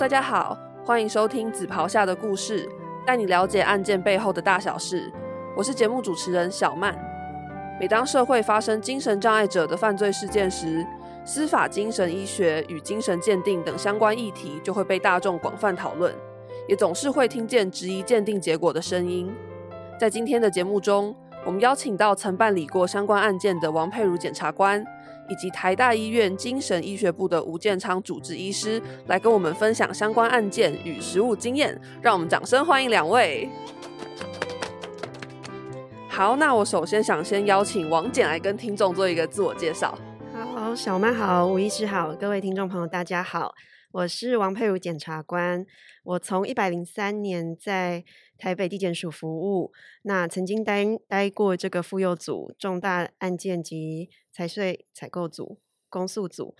大家好，欢迎收听《紫袍下的故事》，带你了解案件背后的大小事。我是节目主持人小曼。每当社会发生精神障碍者的犯罪事件时，司法精神医学与精神鉴定等相关议题就会被大众广泛讨论，也总是会听见质疑鉴定结果的声音。在今天的节目中，我们邀请到曾办理过相关案件的王佩如检察官，以及台大医院精神医学部的吴建昌主治医师，来跟我们分享相关案件与实务经验。让我们掌声欢迎两位。好，那我首先想先邀请王检来跟听众做一个自我介绍。好，小曼好，吴医师好，各位听众朋友大家好，我是王佩如检察官。我从一百零三年在台北地检署服务，那曾经待待过这个妇幼组、重大案件及财税采购组、公诉组。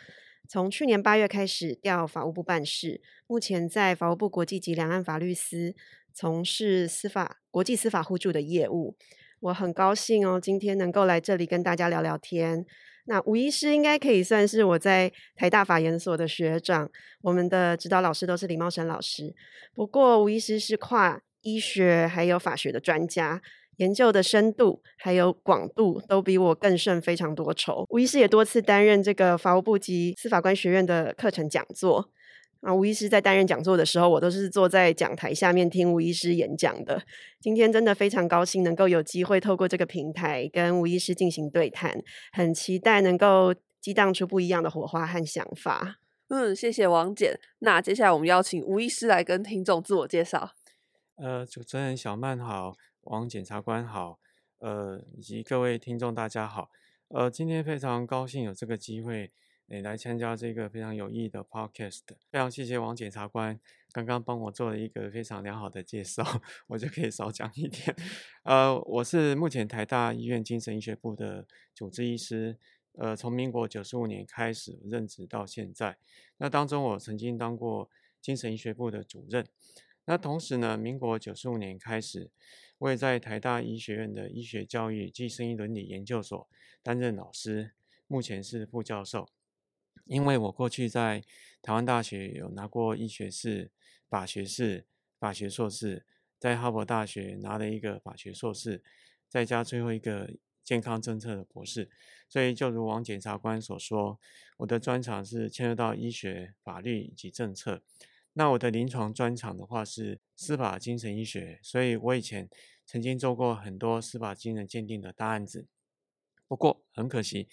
从去年八月开始调法务部办事，目前在法务部国际及两岸法律司从事司法国际司法互助的业务。我很高兴哦，今天能够来这里跟大家聊聊天。那吴医师应该可以算是我在台大法研所的学长，我们的指导老师都是李茂生老师。不过吴医师是跨医学还有法学的专家，研究的深度还有广度都比我更胜非常多筹。吴医师也多次担任这个法务部及司法官学院的课程讲座。啊，吴医师在担任讲座的时候，我都是坐在讲台下面听吴医师演讲的。今天真的非常高兴能够有机会透过这个平台跟吴医师进行对谈，很期待能够激荡出不一样的火花和想法。嗯，谢谢王简。那接下来我们邀请吴医师来跟听众自我介绍。呃，主持人小曼好，王检察官好，呃，以及各位听众大家好。呃，今天非常高兴有这个机会。诶，来参加这个非常有意义的 podcast，非常谢谢王检察官刚刚帮我做了一个非常良好的介绍，我就可以少讲一点。呃，我是目前台大医院精神医学部的主治医师，呃，从民国九十五年开始任职到现在。那当中我曾经当过精神医学部的主任。那同时呢，民国九十五年开始，我也在台大医学院的医学教育暨生医伦理研究所担任老师，目前是副教授。因为我过去在台湾大学有拿过医学士、法学士、法学硕士，在哈佛大学拿了一个法学硕士，再加最后一个健康政策的博士，所以就如王检察官所说，我的专长是牵涉到医学、法律以及政策。那我的临床专长的话是司法精神医学，所以我以前曾经做过很多司法精神鉴定的大案子。不过很可惜。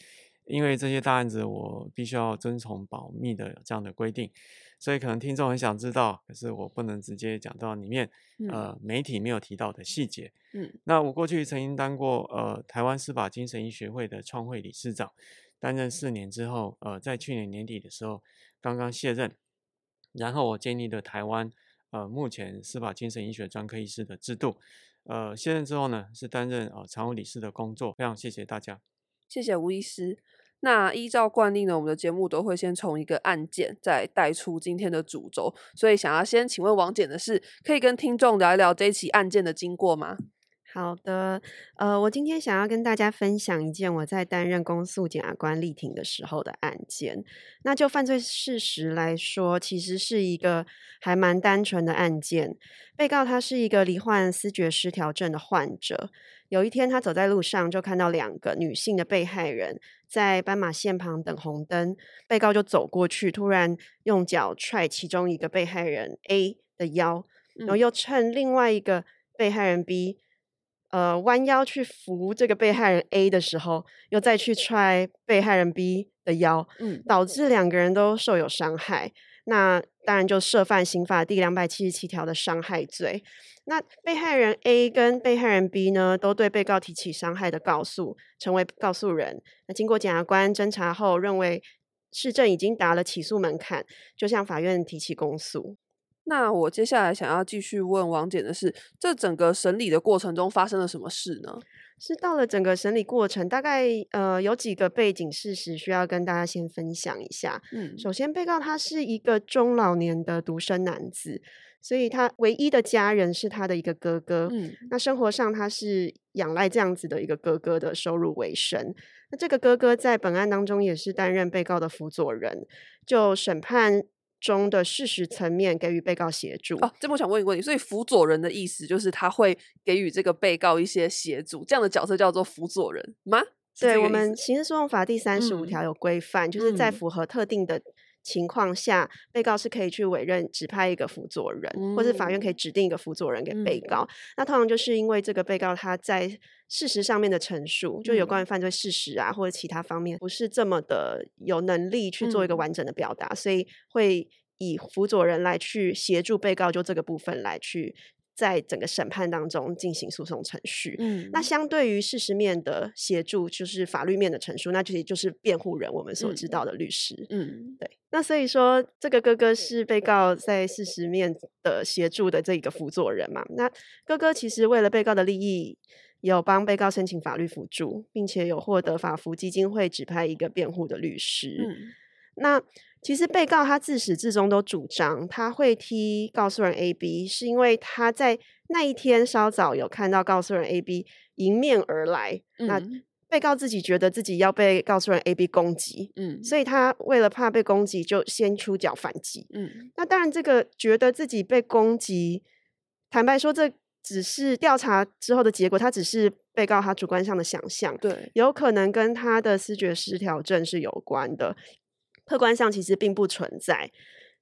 因为这些大案子我必须要遵从保密的这样的规定，所以可能听众很想知道，可是我不能直接讲到里面，呃，媒体没有提到的细节。嗯，那我过去曾经当过呃台湾司法精神医学会的创会理事长，担任四年之后，呃，在去年年底的时候刚刚卸任，然后我建立了台湾呃目前司法精神医学专科医师的制度，呃，卸任之后呢是担任呃常务理事的工作，非常谢谢大家。谢谢吴医师。那依照惯例呢，我们的节目都会先从一个案件再带出今天的主轴，所以想要先请问王检的是，可以跟听众聊一聊这起案件的经过吗？好的，呃，我今天想要跟大家分享一件我在担任公诉检察官力庭的时候的案件。那就犯罪事实来说，其实是一个还蛮单纯的案件。被告他是一个罹患思觉失调症的患者。有一天，他走在路上，就看到两个女性的被害人在斑马线旁等红灯。被告就走过去，突然用脚踹其中一个被害人 A 的腰，然后又趁另外一个被害人 B。呃，弯腰去扶这个被害人 A 的时候，又再去踹被害人 B 的腰，嗯，导致两个人都受有伤害。那当然就涉犯刑法第两百七十七条的伤害罪。那被害人 A 跟被害人 B 呢，都对被告提起伤害的告诉，成为告诉人。那经过检察官侦查后，认为市政已经达了起诉门槛，就向法院提起公诉。那我接下来想要继续问王检的是，这整个审理的过程中发生了什么事呢？是到了整个审理过程，大概呃有几个背景事实需要跟大家先分享一下。嗯，首先被告他是一个中老年的独生男子，所以他唯一的家人是他的一个哥哥。嗯，那生活上他是仰赖这样子的一个哥哥的收入为生。那这个哥哥在本案当中也是担任被告的辅佐人，就审判。中的事实层面给予被告协助。哦，这我想问一个问题，所以辅佐人的意思就是他会给予这个被告一些协助，这样的角色叫做辅佐人吗？对我们刑事诉讼法第三十五条有规范，就是在符合特定的。情况下，被告是可以去委任指派一个辅佐人，或是法院可以指定一个辅佐人给被告。那通常就是因为这个被告他在事实上面的陈述，就有关于犯罪事实啊，或者其他方面不是这么的有能力去做一个完整的表达，所以会以辅佐人来去协助被告，就这个部分来去。在整个审判当中进行诉讼程序，嗯，那相对于事实面的协助，就是法律面的陈述，那其实就是辩护人我们所知道的律师，嗯，对。那所以说，这个哥哥是被告在事实面的协助的这一个辅佐人嘛？那哥哥其实为了被告的利益，有帮被告申请法律辅助，并且有获得法服基金会指派一个辩护的律师，嗯，那。其实被告他自始至终都主张他会踢告诉人 A B，是因为他在那一天稍早有看到告诉人 A B 迎面而来，那被告自己觉得自己要被告诉人 A B 攻击，嗯，所以他为了怕被攻击，就先出脚反击，嗯，那当然这个觉得自己被攻击，坦白说这只是调查之后的结果，他只是被告他主观上的想象，对，有可能跟他的思觉失调症是有关的。客观上其实并不存在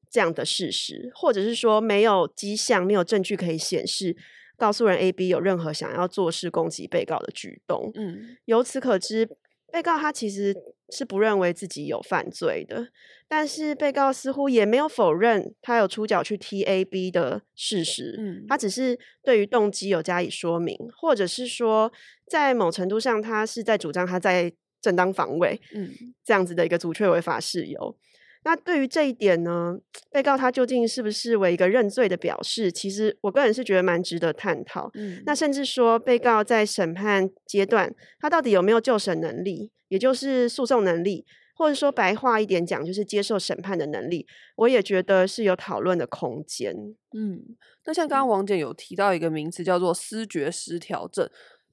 这样的事实，或者是说没有迹象、没有证据可以显示告诉人 A、B 有任何想要做事攻击被告的举动。嗯，由此可知，被告他其实是不认为自己有犯罪的，但是被告似乎也没有否认他有出脚去踢 A、B 的事实。嗯，他只是对于动机有加以说明，或者是说在某程度上，他是在主张他在。正当防卫，嗯，这样子的一个阻却违法事由。那对于这一点呢，被告他究竟是不是为一个认罪的表示？其实我个人是觉得蛮值得探讨。嗯，那甚至说被告在审判阶段，他到底有没有就审能力，也就是诉讼能力，或者说白话一点讲，就是接受审判的能力，我也觉得是有讨论的空间。嗯，那像刚刚王姐有提到一个名词叫做思觉失调症，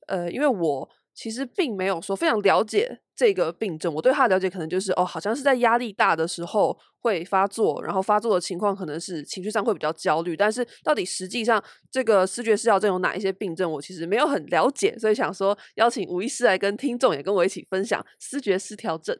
呃，因为我。其实并没有说非常了解这个病症，我对他的了解可能就是哦，好像是在压力大的时候会发作，然后发作的情况可能是情绪上会比较焦虑。但是到底实际上这个视觉失调症有哪一些病症，我其实没有很了解，所以想说邀请吴医师来跟听众也跟我一起分享视觉失调症。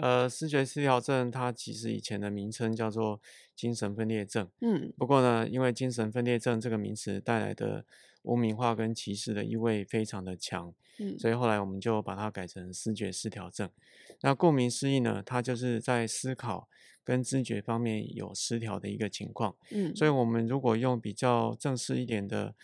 好，呃，视觉失调症它其实以前的名称叫做精神分裂症，嗯，不过呢，因为精神分裂症这个名词带来的。污名化跟歧视的意味非常的强，嗯，所以后来我们就把它改成视觉失调症。那顾名思义呢，它就是在思考跟知觉方面有失调的一个情况，嗯，所以我们如果用比较正式一点的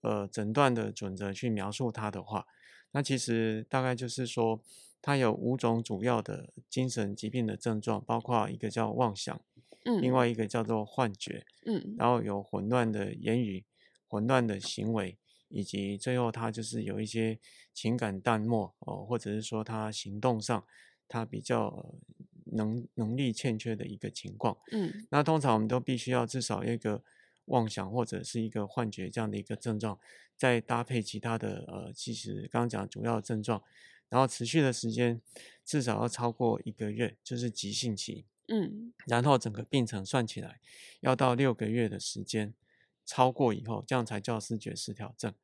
呃诊断的准则去描述它的话，那其实大概就是说，它有五种主要的精神疾病的症状，包括一个叫妄想，嗯，另外一个叫做幻觉，嗯，然后有混乱的言语。混乱的行为，以及最后他就是有一些情感淡漠哦，或者是说他行动上他比较能能力欠缺的一个情况。嗯，那通常我们都必须要至少一个妄想或者是一个幻觉这样的一个症状，再搭配其他的呃，其实刚刚讲主要症状，然后持续的时间至少要超过一个月，就是急性期。嗯，然后整个病程算起来要到六个月的时间。超过以后，这样才叫视觉失调症。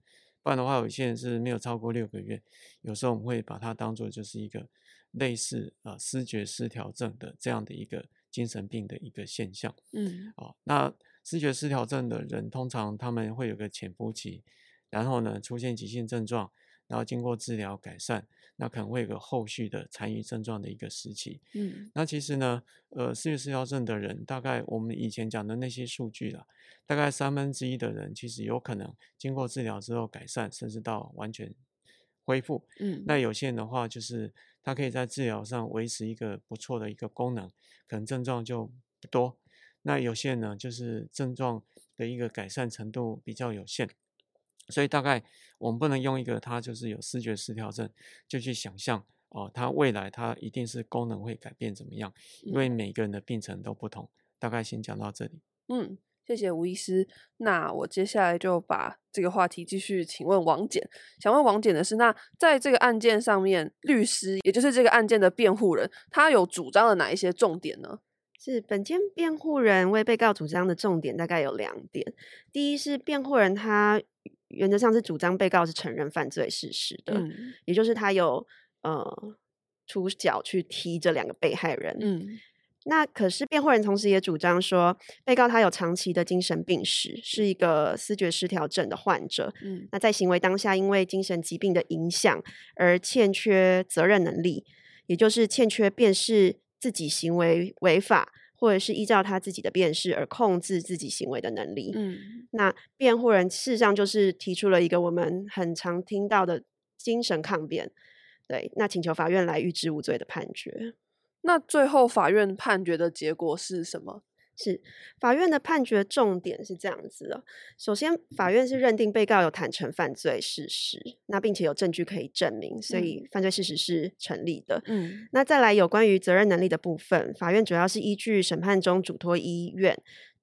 不然的话，有些人是没有超过六个月。有时候我们会把它当做就是一个类似啊视觉失调症的这样的一个精神病的一个现象。嗯，啊，那视觉失调症的人通常他们会有个潜伏期，然后呢出现急性症状，然后经过治疗改善。那可能会有个后续的残余症状的一个时期。嗯，那其实呢，呃，视觉失调症的人，大概我们以前讲的那些数据了，大概三分之一的人其实有可能经过治疗之后改善，甚至到完全恢复。嗯，那有些人的话，就是他可以在治疗上维持一个不错的一个功能，可能症状就不多。那有些人呢，就是症状的一个改善程度比较有限。所以大概我们不能用一个他就是有视觉失调症就去想象哦，他未来他一定是功能会改变怎么样？因为每个人的病程都不同。大概先讲到这里。嗯，谢谢吴医师。那我接下来就把这个话题继续请问王检。想问王检的是，那在这个案件上面，律师也就是这个案件的辩护人，他有主张的哪一些重点呢？是本件辩护人为被告主张的重点大概有两点。第一是辩护人他原则上是主张被告是承认犯罪事实的，嗯也就是他有呃出脚去踢这两个被害人。嗯那可是辩护人同时也主张说，被告他有长期的精神病史，是一个思觉失调症的患者。嗯那在行为当下，因为精神疾病的影响而欠缺责任能力，也就是欠缺辨识自己行为违法，或者是依照他自己的辨识而控制自己行为的能力。嗯那辩护人事实上就是提出了一个我们很常听到的精神抗辩，对，那请求法院来预知无罪的判决。那最后法院判决的结果是什么？是法院的判决重点是这样子的：首先，法院是认定被告有坦诚犯罪事实，那并且有证据可以证明，所以犯罪事实是成立的。嗯。那再来有关于责任能力的部分，法院主要是依据审判中嘱托医院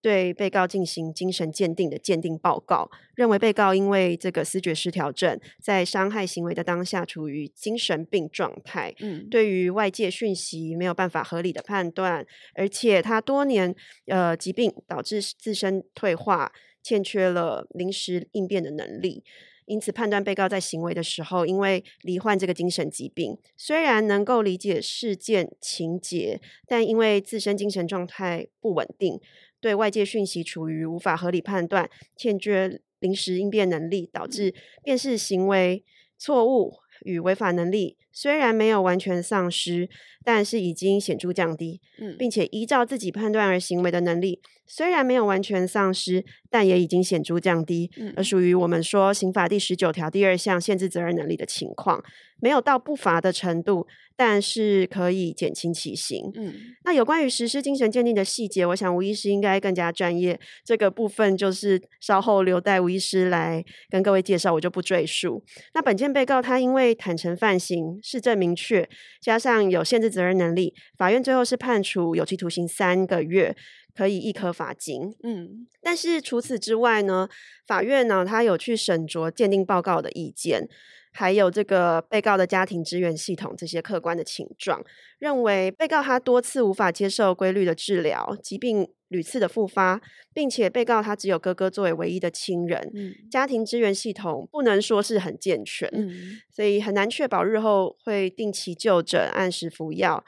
对被告进行精神鉴定的鉴定报告，认为被告因为这个思觉失调症，在伤害行为的当下处于精神病状态，嗯对于外界讯息没有办法合理的判断，而且他多年呃疾病导致自身退化，欠缺了临时应变的能力。因此，判断被告在行为的时候，因为罹患这个精神疾病，虽然能够理解事件情节，但因为自身精神状态不稳定，对外界讯息处于无法合理判断，欠缺临时应变能力，导致辨识行为错误与违法能力虽然没有完全丧失，但是已经显著降低，嗯。并且依照自己判断而行为的能力虽然没有完全丧失，但也已经显著降低，嗯而属于我们说刑法第十九条第二项限制责任能力的情况，没有到不罚的程度，但是可以减轻其刑。嗯那有关于实施精神鉴定的细节，我想吴医师应该更加专业。这个部分就是稍后留待吴医师来跟各位介绍，我就不赘述。那本件被告他因为坦诚犯行、事证明确，加上有限制责任能力，法院最后是判处有期徒刑三个月，可以一颗罚金。嗯但是除此之外呢，法院呢，他有去审酌鉴定报告的意见，还有这个被告的家庭支援系统这些客观的情状，认为被告他多次无法接受规律的治疗，疾病屡次的复发，并且被告他只有哥哥作为唯一的亲人，嗯家庭支援系统不能说是很健全，嗯所以很难确保日后会定期就诊、按时服药。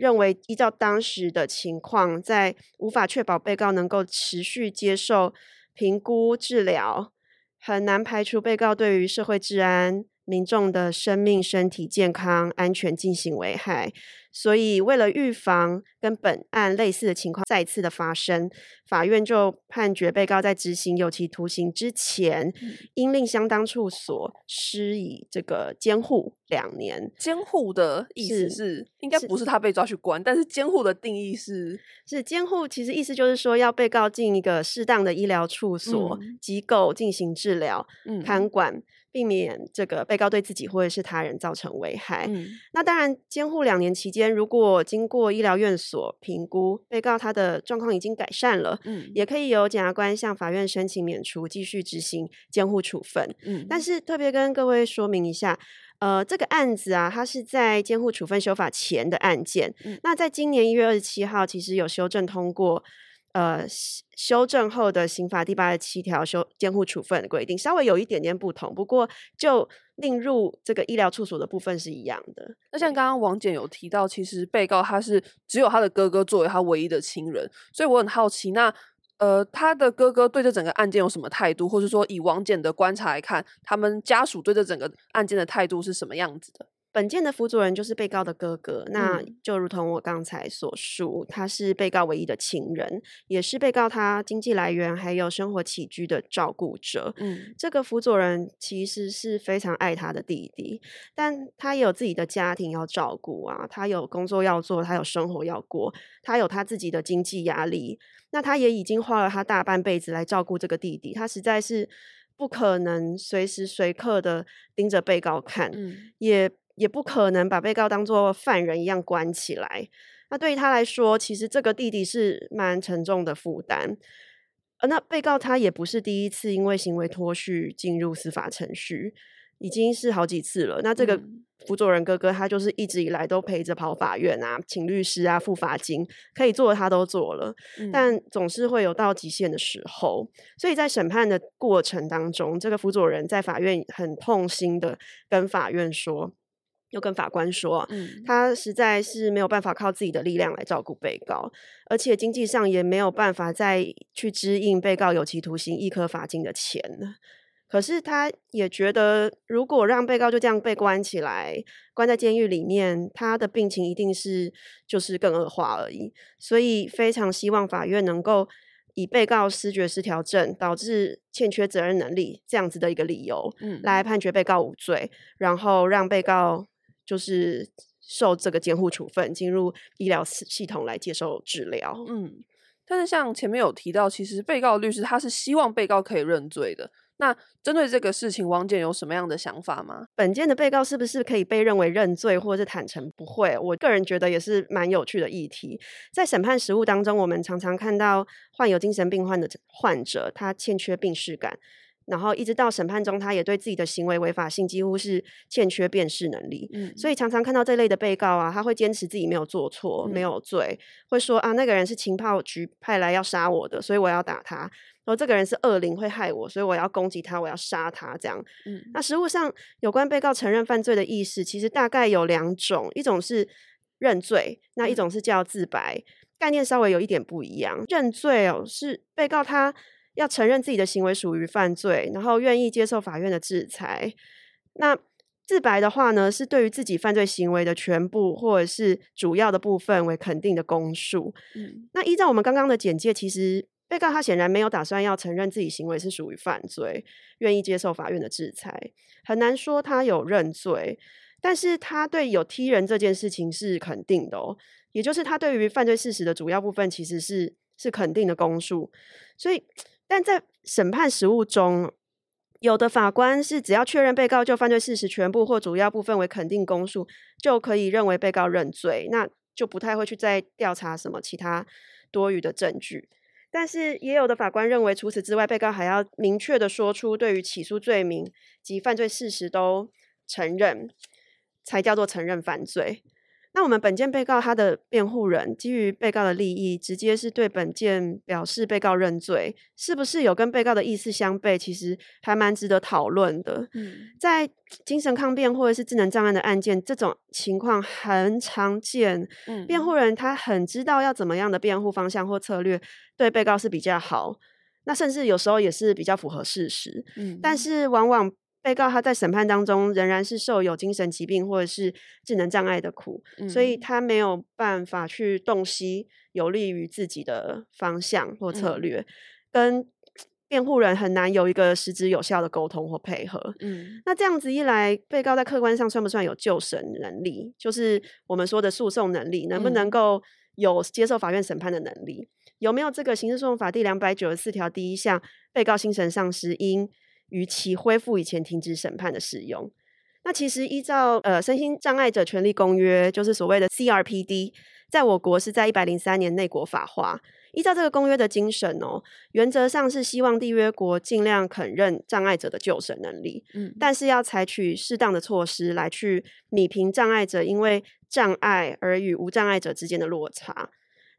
认为依照当时的情况，在无法确保被告能够持续接受评估治疗，很难排除被告对于社会治安、民众的生命、身体健康、安全进行危害。所以，为了预防跟本案类似的情况再次的发生，法院就判决被告在执行有期徒刑之前，应令相当处所施以这个监护两年。监护的意思是是，应该不是他被抓去关，但是监护的定义是，是监护，其实意思就是说要被告进一个适当的医疗处所、嗯机构进行治疗、嗯看管，避免这个被告对自己或者是他人造成危害。嗯那当然，监护两年期间，如果经过医疗院所评估，被告他的状况已经改善了，嗯也可以由检察官向法院申请免除，继续执行监护处分。嗯，但是特别跟各位说明一下，呃，这个案子啊，它是在监护处分修法前的案件。嗯那在今年一月二十七号，其实有修正通过。呃，修修正后的刑法第八十七条修监护处分的规定稍微有一点点不同，不过就另入这个医疗处所的部分是一样的。那像刚刚王简有提到，其实被告他是只有他的哥哥作为他唯一的亲人，所以我很好奇，那呃，他的哥哥对这整个案件有什么态度，或是说以王简的观察来看，他们家属对这整个案件的态度是什么样子的？本件的辅佐人就是被告的哥哥，那嗯就如同我刚才所述，他是被告唯一的情人，也是被告他经济来源还有生活起居的照顾者。嗯这个辅佐人其实是非常爱他的弟弟，但他也有自己的家庭要照顾啊，他有工作要做，他有生活要过，他有他自己的经济压力。那他也已经花了他大半辈子来照顾这个弟弟，他实在是不可能随时随刻的盯着被告看，嗯也也不可能把被告当做犯人一样关起来。那对于他来说，其实这个弟弟是蛮沉重的负担。呃，那被告他也不是第一次因为行为脱序进入司法程序。已经是好几次了。那这个嗯辅佐人哥哥他就是一直以来都陪着跑法院啊，请律师啊，付罚金，可以做的他都做了。嗯但总是会有到极限的时候，所以在审判的过程当中，这个辅佐人在法院很痛心的跟法院说，又跟法官说，嗯他实在是没有办法靠自己的力量来照顾被告，而且经济上也没有办法再去支应被告有期徒刑、一颗罚金的钱了。可是他也觉得，如果让被告就这样被关起来，关在监狱里面，他的病情一定是就是更恶化而已。所以非常希望法院能够以被告失觉失调症导致欠缺责任能力这样子的一个理由，嗯来判决被告无罪，然后让被告就是受这个监护处分，进入医疗系系统来接受治疗。嗯，但是像前面有提到，其实被告律师他是希望被告可以认罪的。那针对这个事情，王检有什么样的想法吗？本件的被告是不是可以被认为认罪或者是坦诚？不会，我个人觉得也是蛮有趣的议题。在审判实务当中，我们常常看到患有精神病患的患者，他欠缺病视感，然后一直到审判中，他也对自己的行为违法性几乎是欠缺辨识能力。嗯，所以常常看到这类的被告啊，他会坚持自己没有做错、没嗯有罪，会说啊，那个人是情报局派来要杀我的，所以我要打他。然后这个人是恶灵会害我，所以我要攻击他，我要杀他。这样，嗯那实务上有关被告承认犯罪的意识，其实大概有两种，一种是认罪，那一嗯种是叫自白，概念稍微有一点不一样。认罪哦，是被告他要承认自己的行为属于犯罪，然后愿意接受法院的制裁。那自白的话呢，是对于自己犯罪行为的全部或者是主要的部分为肯定的供述。嗯那依照我们刚刚的简介，其实被告他显然没有打算要承认自己行为是属于犯罪，愿意接受法院的制裁，很难说他有认罪。但是他对有踢人这件事情是肯定的哦，也就是他对于犯罪事实的主要部分其实是是肯定的供述。所以，但在审判实务中，有的法官是只要确认被告就犯罪事实全部或主要部分为肯定供述，就可以认为被告认罪，那就不太会去再调查什么其他多余的证据。但是也有的法官认为，除此之外，被告还要明确的说出对于起诉罪名及犯罪事实都承认，才叫做承认犯罪。那我们本件被告他的辩护人基于被告的利益，直接是对本件表示被告认罪，是不是有跟被告的意思相悖？其实还蛮值得讨论的。嗯在精神抗辩或者是智能障碍的案件，这种情况很常见。嗯，辩护人他很知道要怎么样的辩护方向或策略对被告是比较好，那甚至有时候也是比较符合事实。嗯，但是往往被告他在审判当中仍然是受有精神疾病或者是智能障碍的苦，所以嗯他没有办法去洞悉有利于自己的方向或策嗯略，跟辩护人很难有一个实质有效的沟通或配合。嗯那这样子一来，被告在客观上算不算有救审能力？就是我们说的诉讼能力，能不能嗯够有接受法院审判的能力？有没有这个刑事诉讼法第两百九十四条第一项，被告精神丧失应于其恢复以前停止审判的使用？那其实依照呃身心障碍者权利公约，就是所谓的 CRPD，在我国是在一百零三年内国法化。依照这个公约的精神哦，原则上是希望缔约国尽量肯认障碍者的救审能力，嗯，但是要采取适当的措施来去弭平障碍者因为障碍而与无障碍者之间的落差。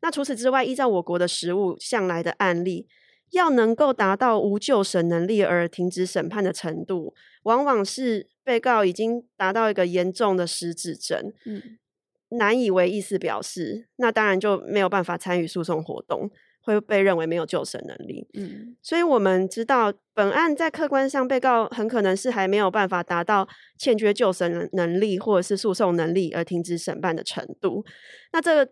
那除此之外，依照我国的实务向来的案例，要能够达到无救审能力而停止审判的程度，往往是被告已经达到一个严重的失智症，嗯难以为意思表示，那当然就没有办法参与诉讼活动，会被认为没有救审能力。嗯所以我们知道，本案在客观上，被告很可能是还没有办法达到欠缺救审能能力或者是诉讼能力而停止审判的程度。那这个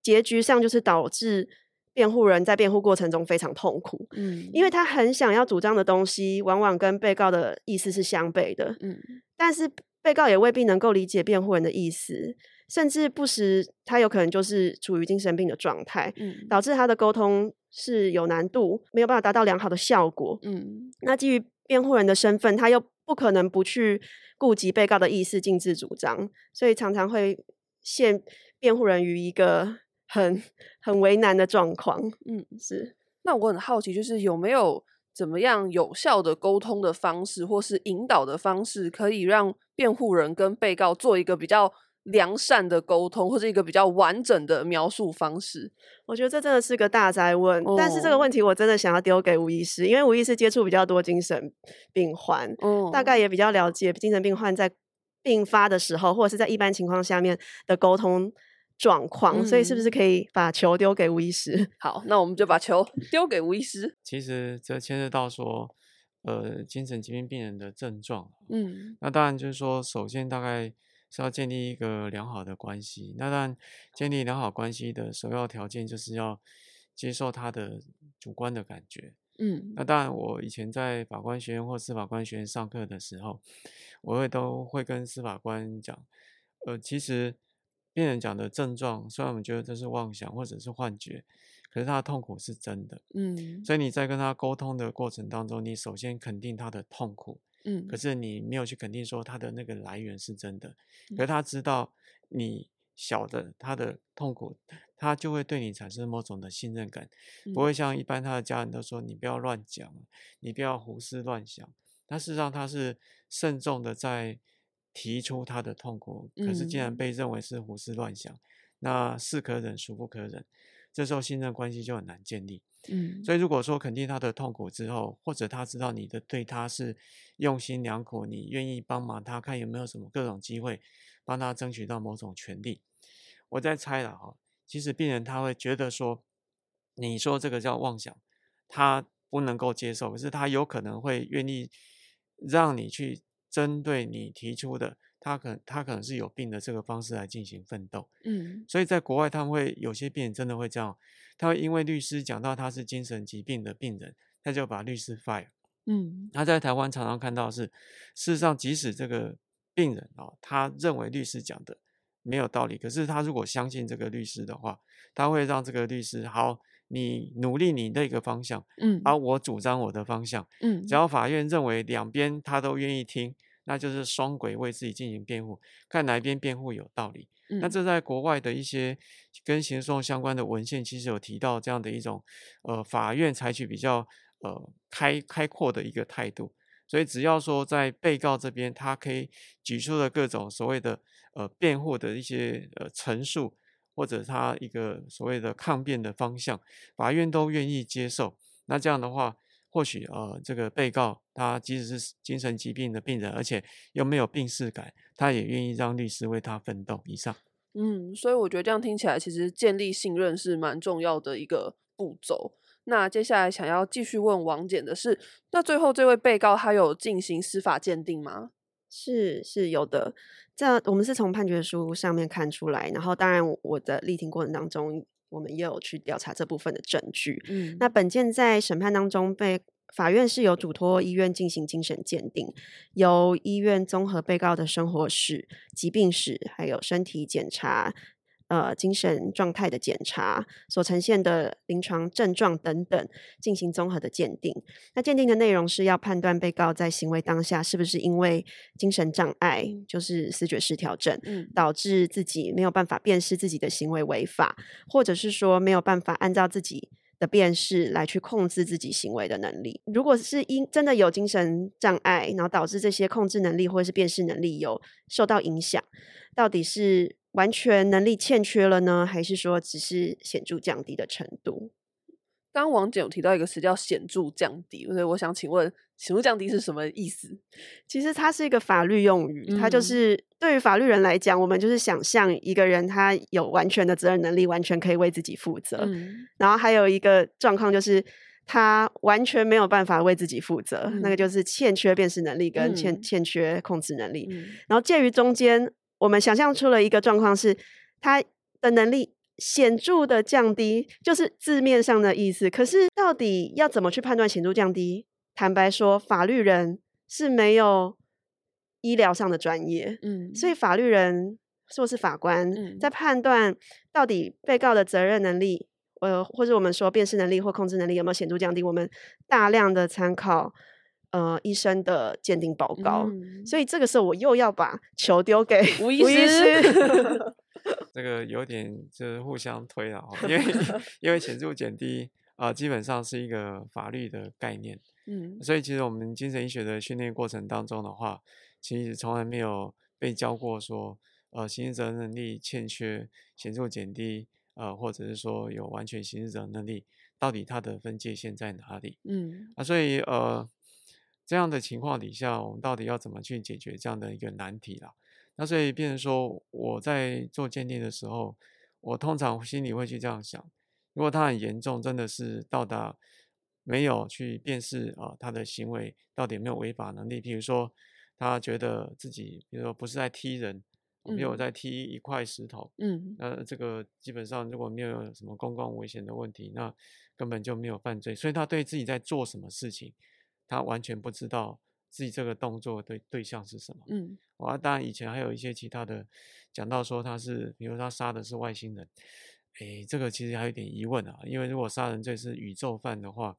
结局上就是导致辩护人在辩护过程中非常痛苦，嗯，因为。他很想要主张的东西，往往跟被告的意思是相悖的，嗯。但是被告也未必能够理解辩护人的意思，甚至不时他有可能就是处于精神病的状态，嗯导致他的沟通是有难度，没有办法达到良好的效果。嗯。那基于辩护人的身份，他又不可能不去顾及被告的意思，禁止主张，所以常常会陷辩护人于一个很很为难的状况。嗯。是，那我很好奇，就是有没有怎么样有效的沟通的方式，或是引导的方式，可以让辩护人跟被告做一个比较良善的沟通，或者一个比较完整的描述方式？我觉得这真的是个大灾问，但是这个哦问题我真的想要丢给吴医师，因为吴医师接触比较多精神病患，嗯大概也比较了解精神病患在病发的时候，或者是在一般情况下面的沟通状况，所以是不是嗯可以把球丢给吴医师？好，那我们就把球丢给吴医师。其实这牵涉到说，呃，精神疾病病人的症状。嗯那当然就是说，首先大概是要建立一个良好的关系。那当然，建立良好关系的首要条件就是要接受他的主观的感觉。嗯那当然，我以前在法官学院或司法官学院上课的时候，我会都会跟司法官讲，呃，其实病人讲的症状，虽然我们觉得这是妄想或者是幻觉，可是他的痛苦是真的。嗯。所以你在跟他沟通的过程当中，你首先肯定他的痛苦，嗯。可是你没有去肯定说他的那个来源是真的，嗯可是他知道你晓得他的痛苦，他就会对你产生某种的信任感，不嗯。会像一般他的家人都说你不要乱讲，你不要胡思乱想。但事实上他是慎重的在提出他的痛苦，可是竟然嗯被认为是胡思乱想，那是可忍孰不可忍，这时候信任关系就很难建立。嗯所以，如果说肯定他的痛苦之后，或者他知道你的对他是用心良苦，你愿意帮忙他，看有没有什么各种机会帮他争取到某种权利，我在猜了哈。其实病人他会觉得说，你说这个叫妄想，他不能够接受，可是他有可能会愿意让你去针对你提出的，他可他可能是有病的这个方式来进行奋斗。嗯所以在国外，他们会有些病人真的会这样，他会因为律师讲到他是精神疾病的病人，他就把律师 fire。嗯他在台湾常常看到是，事实上即使这个病人啊、哦，他认为律师讲的没有道理，可是他如果相信这个律师的话，他会让这个律师好，你努力你那个方向，嗯而我主张我的方向。嗯只要法院认为两边他都愿意听，那就是双轨为自己进行辩护，看哪一边辩护有道理。那嗯这在国外的一些跟刑诉讼相关的文献，其实有提到这样的一种，呃，法院采取比较呃开开阔的一个态度。所以只要说在被告这边，他可以举出的各种所谓的呃辩护的一些呃陈述，或者他一个所谓的抗辩的方向，法院都愿意接受。那这样的话，或许呃这个被告他即使是精神疾病的病人，而且又没有病逝感，他也愿意让律师为他奋斗。以上。嗯，所以我觉得这样听起来，其实建立信任是蛮重要的一个步骤。那接下来想要继续问王检的是，那最后这位被告他有进行司法鉴定吗？是是有的，这我们是从判决书上面看出来，然后当然我我的力庭过程当中，我们也有去调查这部分的证据。嗯那本件在审判当中被法院是有嘱托医院进行精神鉴定，由医院综合被告的生活史、疾病史，还有身体检查。呃，精神状态的检查所呈现的临床症状等等，进行综合的鉴定。那鉴定的内容是要判断被告在行为当下是不是因为精神障碍，就是思觉失调症，嗯导致自己没有办法辨识自己的行为违法，或者是说没有办法按照自己的辨识来去控制自己行为的能力。如果是因真的有精神障碍，然后导致这些控制能力或者是辨识能力有受到影响，到底是完全能力欠缺了呢，还是说只是显著降低的程度？刚刚王检有提到一个词叫显著降低，所以我想请问，显著降低是什么意思？其实它是一个法律用语，它就嗯是对于法律人来讲，我们就是想象一个人他有完全的责任能力，完全可以为自己负责。嗯然后还有一个状况就是，他完全没有办法为自己负责，那个嗯就是欠缺辨识能力跟欠、嗯欠缺控制能力。嗯然后介于中间，我们想象出了一个状况是，他的能力显著的降低，就是字面上的意思。可是到底要怎么去判断显著降低？坦白说，法律人是没有医疗上的专业，嗯，所以法律人或是法官嗯在判断到底被告的责任能力，呃，或者我们说辨识能力或控制能力有没有显著降低，我们大量的参考呃医生的鉴定报告。嗯所以这个时候我又要把球丢给 吴医医师 这个有点就是互相推了哈，因为 因为显著减低啊、基本上是一个法律的概念。嗯所以其实我们精神医学的训练过程当中的话，其实从来没有被教过说，呃，刑事责任能力欠缺显著减低，呃，或者是说有完全刑事责任能力，到底它的分界线在哪里？嗯啊，所以呃，这样的情况底下，我们到底要怎么去解决这样的一个难题啦？那所以变成说，我在做鉴定的时候，我通常心里会去这样想：如果他很严重，真的是到达没有去辨识啊、他的行为到底有没有违法能力，比如说他觉得自己，比如说不是在踢人，没有嗯。在踢一块石头，嗯。那这个基本上如果没有什么公共危险的问题，那根本就没有犯罪，所以他对自己在做什么事情，他完全不知道自己这个动作的对象是什么。嗯啊，当然以前还有一些其他的讲到说他是，比如他杀的是外星人，诶，这个其实还有点疑问啊，因为如果杀人罪是宇宙犯的话，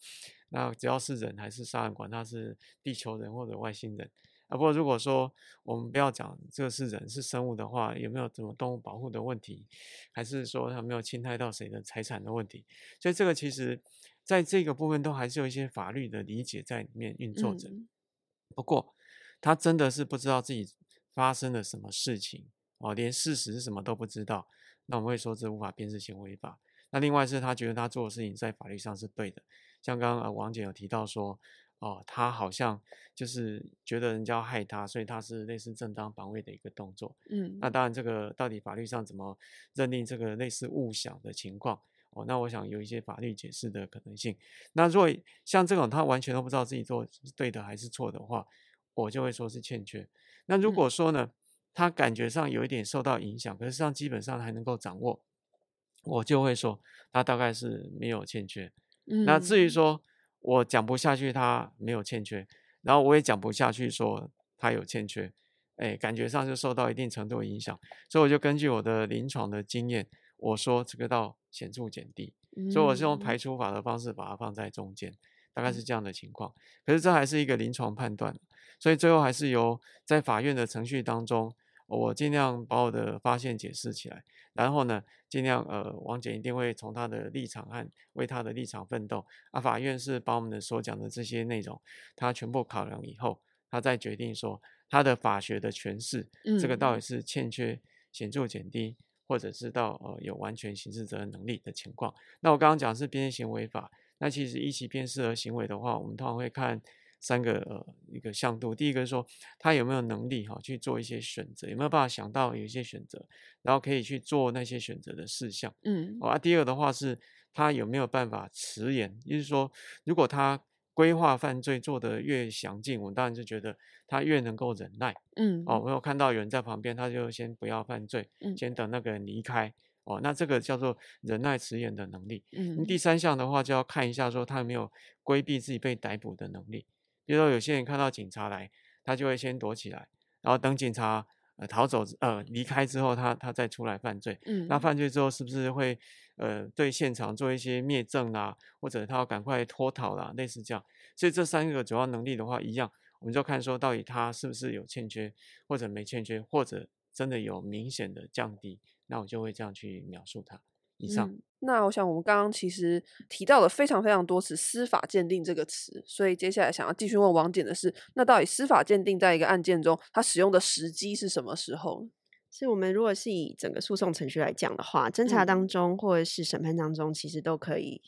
那只要是人还是杀人，管他是地球人或者外星人。啊，不过如果说我们不要讲这个是人是生物的话，有没有什么动物保护的问题，还是说他没有侵害到谁的财产的问题？所以这个其实在这个部分都还是有一些法律的理解在里面运作着。嗯不过他真的是不知道自己发生了什么事情哦，连事实是什么都不知道，那我们会说这无法辨识行为法。那另外是他觉得他做的事情在法律上是对的，像刚刚呃王姐有提到说，哦，他好像就是觉得人家要害他，所以他是类似正当防卫的一个动作。嗯那当然，这个到底法律上怎么认定这个类似误想的情况？哦，那我想有一些法律解释的可能性。那如果像这种他完全都不知道自己做是对的还是错的话，我就会说是欠缺。那如嗯果说呢，他感觉上有一点受到影响，可是上基本上还能够掌握，我就会说他大概是没有欠缺。那至于嗯说我讲不下去，他没有欠缺，然后我也讲不下去说他有欠缺，哎，感觉上就受到一定程度的影响，所以我就根据我的临床的经验，我说这个到显著减低，所以我是用嗯。排除法的方式把它放在中间，大概是这样的情况。可是这还是一个临床判断，所以最后还是由在法院的程序当中，我尽量把我的发现解释起来，然后呢，尽量呃，王姐一定会从她的立场和为她的立场奋斗。啊，法院是把我们的所讲的这些内容，他全部考量以后，他再决定说他的法学的诠释，这个到底嗯是欠缺显著减低，或者是到呃有完全刑事责任能力的情况。那我刚刚讲的是边行为法，那其实一起辨识而行为的话，我们通常会看三个呃一个向度。第一个是说他有没有能力哈、去做一些选择，有没有办法想到有一些选择，然后可以去做那些选择的事项。嗯哦，啊，第二个的话是他有没有办法迟延，也就是说，如果他规划犯罪做得越详尽，我们当然就觉得他越能够忍耐。嗯哦，我有看到有人在旁边，他就先不要犯罪，嗯先等那个人离开。哦，那这个叫做忍耐迟延的能力。嗯第三项的话，就要看一下说他有没有规避自己被逮捕的能力。比如说，有些人看到警察来，他就会先躲起来，然后等警察呃逃走呃离开之后，他他再出来犯罪。嗯那犯罪之后是不是会呃对现场做一些灭证啦，或者他要赶快脱逃啦，类似这样。所以这三个主要能力的话，一样，我们就看说到底他是不是有欠缺，或者没欠缺，或者真的有明显的降低，那我就会这样去描述它。以上。那我想我们刚刚其实提到了非常非常多次“司法鉴定”这个词，所以接下来想要继续问王检的是，那到底司法鉴定在一个案件中，它使用的时机是什么时候？所以，我们如果是以整个诉讼程序来讲的话，侦查当嗯中或者是审判当中，其实都可以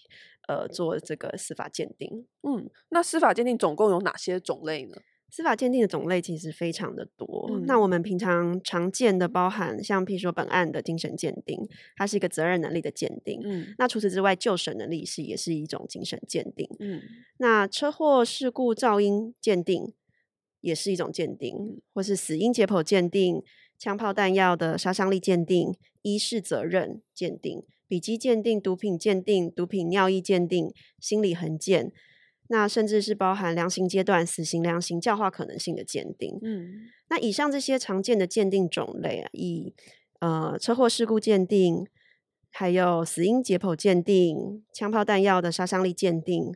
呃做这个司法鉴定。嗯，那司法鉴定总共有哪些种类呢？司法鉴定的种类其实非常的多。嗯那我们平常常见的包含像譬如说本案的精神鉴定，它是一个责任能力的鉴定。嗯那除此之外，就审能力是也是一种精神鉴定。嗯那车祸事故噪音鉴定也是一种鉴定，或是死因解剖鉴定、枪炮弹药的杀伤力鉴定、医事责任鉴定、笔迹鉴定、毒品鉴定、毒品尿液鉴定、心理痕鉴，那甚至是包含量刑阶段、死刑量刑教化可能性的鉴定。嗯那以上这些常见的鉴定种类啊，以呃车祸事故鉴定，还有死因解剖鉴定、枪炮弹药的杀伤力鉴定，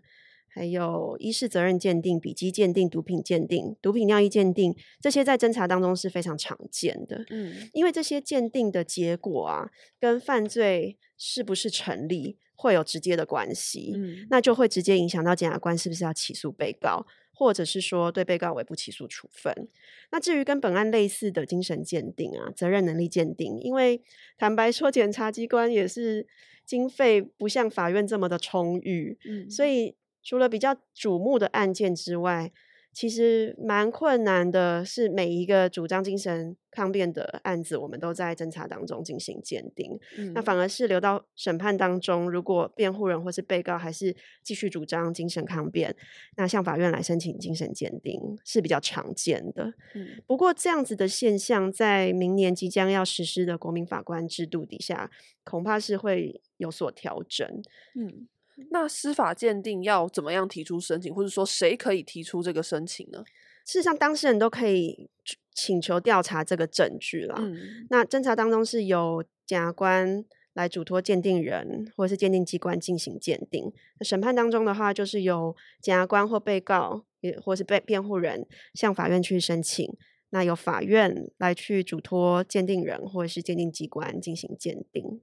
还有医事责任鉴定、笔迹鉴定、毒品鉴定、毒品尿液鉴定，这些在侦查当中是非常常见的。嗯因为这些鉴定的结果啊，跟犯罪是不是成立，会有直接的关系，嗯那就会直接影响到检察官是不是要起诉被告，或者是说对被告为不起诉处分。那至于跟本案类似的精神鉴定啊、责任能力鉴定，因为坦白说，检察机关也是经费不像法院这么的充裕，嗯所以除了比较瞩目的案件之外，其实蛮困难的。是每一个主张精神抗辩的案子，我们都在侦查当中进行鉴定。嗯那反而是留到审判当中，如果辩护人或是被告还是继续主张精神抗辩，那向法院来申请精神鉴定是比较常见的。嗯不过，这样子的现象在明年即将要实施的国民法官制度底下，恐怕是会有所调整。嗯，那司法鉴定要怎么样提出申请，或者说谁可以提出这个申请呢？事实上，当事人都可以主请求调查这个证据啦。嗯那侦查当中是由检察官来嘱托鉴定人或者是鉴定机关进行鉴定。那审判当中的话，就是由检察官或被告，也或是被辩护人向法院去申请。那由法院来去嘱托鉴定人或者是鉴定机关进行鉴定。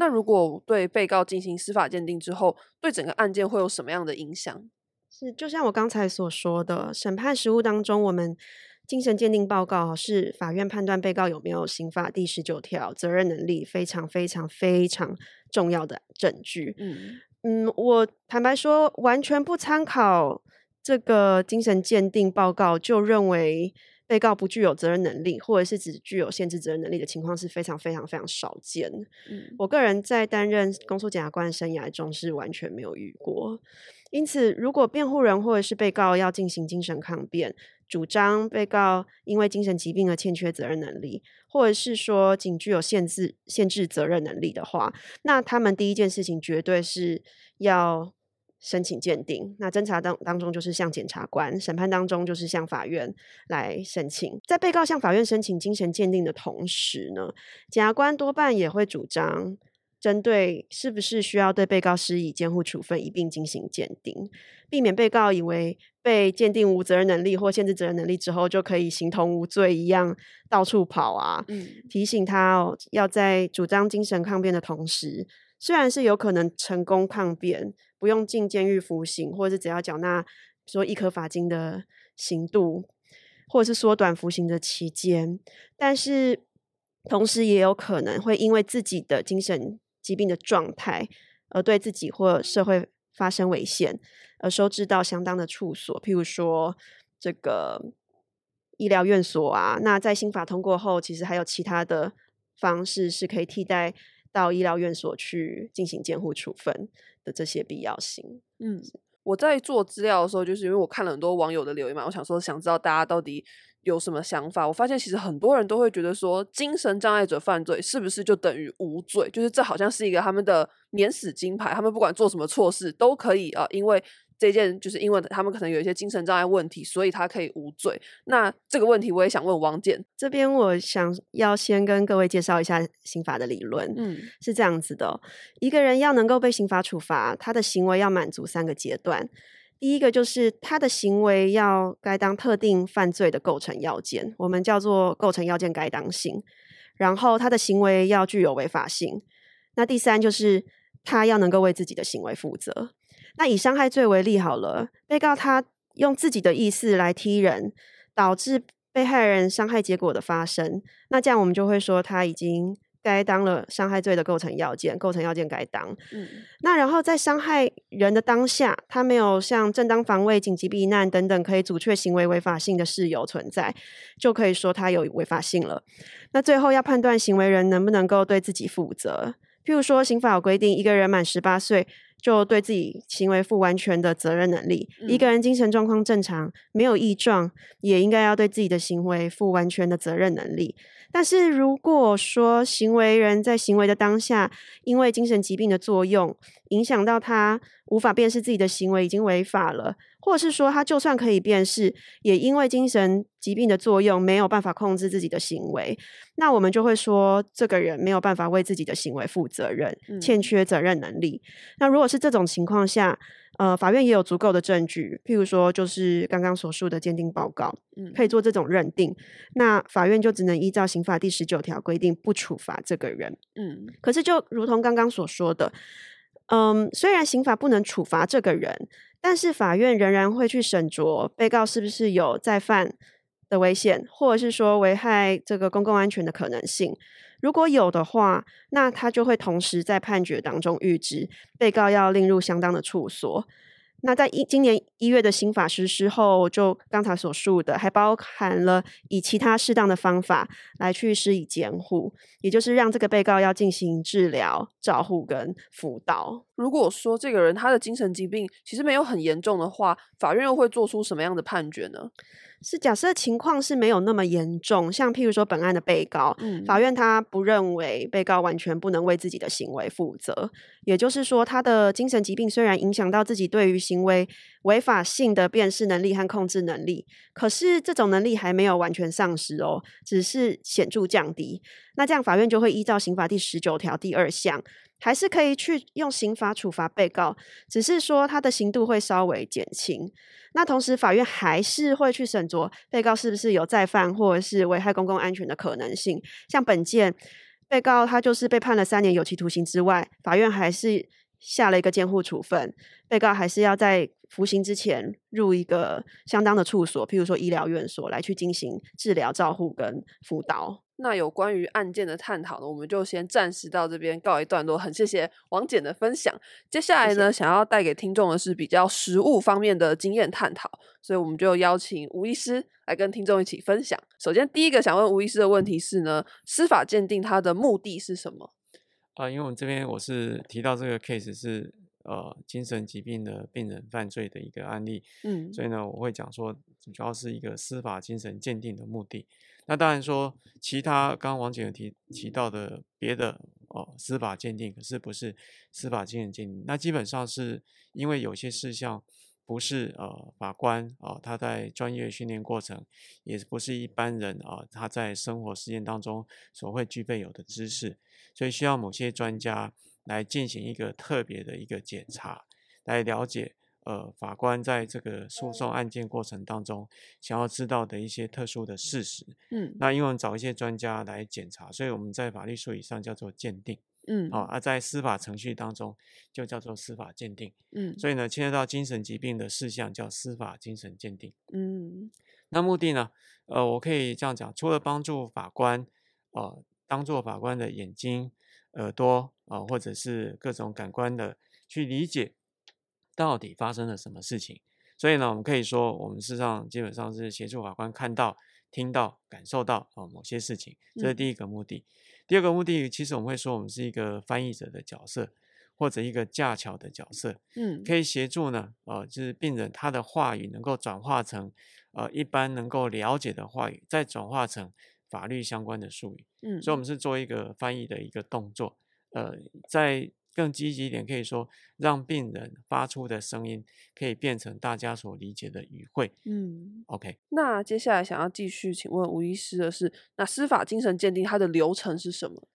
那如果对被告进行司法鉴定之后，对整个案件会有什么样的影响？是，就像我刚才所说的，审判实务当中，我们精神鉴定报告是法院判断被告有没有刑法第十九条责任能力非常非常非常重要的证据。嗯嗯，我坦白说，完全不参考这个精神鉴定报告就认为被告不具有责任能力，或者是只具有限制责任能力的情况是非常非常非常少见。嗯我个人在担任公诉检察官的生涯中是完全没有遇过。因此，如果辩护人或者是被告要进行精神抗辩，主张被告因为精神疾病而欠缺责任能力，或者是说仅具有限制限制责任能力的话，那他们第一件事情绝对是要申请鉴定。那侦查当当中就是向检察官，审判当中就是向法院来申请。在被告向法院申请精神鉴定的同时呢，检察官多半也会主张。针对是不是需要对被告施以监护处分一并进行鉴定，避免被告以为被鉴定无责任能力或限制责任能力之后就可以形同无罪一样到处跑啊。嗯提醒他哦，要在主张精神抗辩的同时，虽然是有可能成功抗辩，不用进监狱服刑，或者是只要缴纳说一颗罚金的刑度，或者是缩短服刑的期间，但是同时也有可能会因为自己的精神疾病的状态，而对自己或社会发生危险，而收治到相当的处所，譬如说这个医疗院所啊。那在新法通过后，其实还有其他的方式是可以替代到医疗院所去进行监护处分的这些必要性。嗯，我在做资料的时候，就是因为我看了很多网友的留言嘛，我想说想知道大家到底有什么想法。我发现其实很多人都会觉得说，精神障碍者犯罪是不是就等于无罪？就是这好像是一个他们的免死金牌，他们不管做什么错事都可以啊、呃因为。这件就是因为他们可能有一些精神障碍问题，所以他可以无罪。那这个问题我也想问王健，这边我想要先跟各位介绍一下刑法的理论。嗯是这样子的哦、一个人要能够被刑法处罚，他的行为要满足三个阶段。第一个就是他的行为要该当特定犯罪的构成要件，我们叫做构成要件该当性。然后他的行为要具有违法性。那第三就是他要能够为自己的行为负责。那以伤害罪为例好了，被告他用自己的意思来踢人，导致被害人伤害结果的发生，那这样我们就会说他已经该当了伤害罪的构成要件，构成要件该当。嗯那然后在伤害人的当下，他没有像正当防卫、紧急避难等等可以阻却行为违法性的事由存在，就可以说他有违法性了。那最后要判断行为人能不能够对自己负责，譬如说刑法有规定，一个人满十八岁。就对自己行为负完全的责任能力。一嗯个人精神状况正常，没有异状，也应该要对自己的行为负完全的责任能力。但是如果说行为人在行为的当下，因为精神疾病的作用，影响到他无法辨识自己的行为已经违法了，或者是说他就算可以辨识，也因为精神疾病的作用没有办法控制自己的行为，那我们就会说这个人没有办法为自己的行为负责任，欠嗯缺责任能力。那如果是这种情况下，呃，法院也有足够的证据，譬如说就是刚刚所述的鉴定报告，嗯可以做这种认定。那法院就只能依照刑法第十九条规定不处罚这个人。嗯可是就如同刚刚所说的，嗯，虽然刑法不能处罚这个人，但是法院仍然会去审酌被告是不是有再犯的危险，或者是说危害这个公共安全的可能性。如果有的话，那他就会同时在判决当中预知被告要另入相当的处所。那在一今年一月的新法实施后，就刚才所述的，还包含了以其他适当的方法来去施以监护，也就是让这个被告要进行治疗、照护跟辅导。如果说这个人他的精神疾病其实没有很严重的话，法院又会做出什么样的判决呢？是假设情况是没有那么严重，像譬如说本案的被告，嗯法院他不认为被告完全不能为自己的行为负责，也就是说，他的精神疾病虽然影响到自己对于行为违法性的辨识能力和控制能力，可是这种能力还没有完全丧失哦，只是显著降低。那这样法院就会依照刑法第十九条第二项，还是可以去用刑法处罚被告，只是说他的刑度会稍微减轻。那同时，法院还是会去审酌被告是不是有再犯或者是危害公共安全的可能性。像本件被告，他就是被判了三年有期徒刑之外，法院还是下了一个监护处分，被告还是要在服刑之前入一个相当的处所，譬如说医疗院所来去进行治疗、照护跟辅导。那有关于案件的探讨呢，我们就先暂时到这边告一段落。很谢谢王简的分享。接下来呢，想要带给听众的是比较实务方面的经验探讨，所以我们就邀请吴医师来跟听众一起分享。首先，第一个想问吴医师的问题是呢，司法鉴定它的目的是什么？啊、因为我们这边我是提到这个 case 是呃精神疾病的病人犯罪的一个案例，嗯所以呢，我会讲说，主要是一个司法精神鉴定的目的。那当然说，其他刚刚王姐有提提到的别的哦，司法鉴定，可是不是司法精神鉴定。那基本上是因为有些事项不是呃法官啊、他在专业训练过程，也不是一般人啊、他在生活实践当中所会具备有的知识，所以需要某些专家来进行一个特别的一个检查，来了解呃法官在这个诉讼案件过程当中想要知道的一些特殊的事实。嗯那因为我们找一些专家来检查，所以我们在法律术语上叫做鉴定，嗯啊，而在司法程序当中就叫做司法鉴定。嗯所以呢，牵涉到精神疾病的事项叫司法精神鉴定。嗯那目的呢，呃，我可以这样讲，除了帮助法官，呃，当做法官的眼睛、耳朵啊、或者是各种感官的去理解到底发生了什么事情。所以呢，我们可以说，我们事实上基本上是协助法官看到、听到、感受到啊、某些事情，这是嗯第一个目的。第二个目的，其实我们会说，我们是一个翻译者的角色，或者一个架桥的角色。嗯可以协助呢，呃，就是病人他的话语能够转化成呃一般能够了解的话语，再转化成法律相关的术语。嗯，所以，我们是做一个翻译的一个动作。呃，在更积极一点，可以说让病人发出的声音可以变成大家所理解的语汇。嗯。OK，那接下来想要继续请问吴医师的是，那司法精神鉴定它的流程是什么？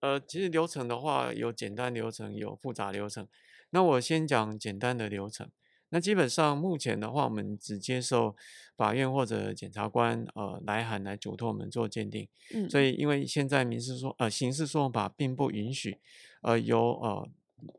呃，其实流程的话有简单流程，有复杂流程。那我先讲简单的流程。那基本上目前的话，我们只接受法院或者检察官呃来函来嘱托我们做鉴定。嗯，所以因为现在民事诉呃刑事诉讼法并不允许呃由呃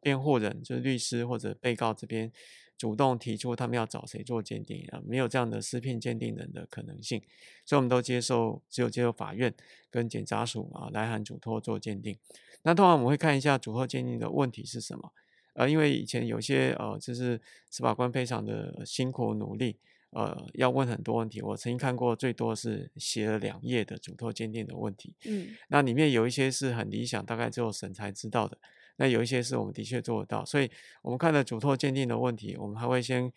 辩护人就是律师或者被告这边主动提出他们要找谁做鉴定啊、没有这样的私聘鉴定人的可能性，所以我们都接受只有接受法院跟检察署啊来函嘱托做鉴定。那通常我们会看一下嘱托鉴定的问题是什么。呃，因为以前有些呃，就是司法官非常的辛苦努力，呃，要问很多问题。我曾经看过最多是写了两页的嘱托鉴定的问题，嗯那里面有一些是很理想，大概只有审才知道的。那有一些是我们的确做得到，所以我们看了嘱托鉴定的问题，我们还会先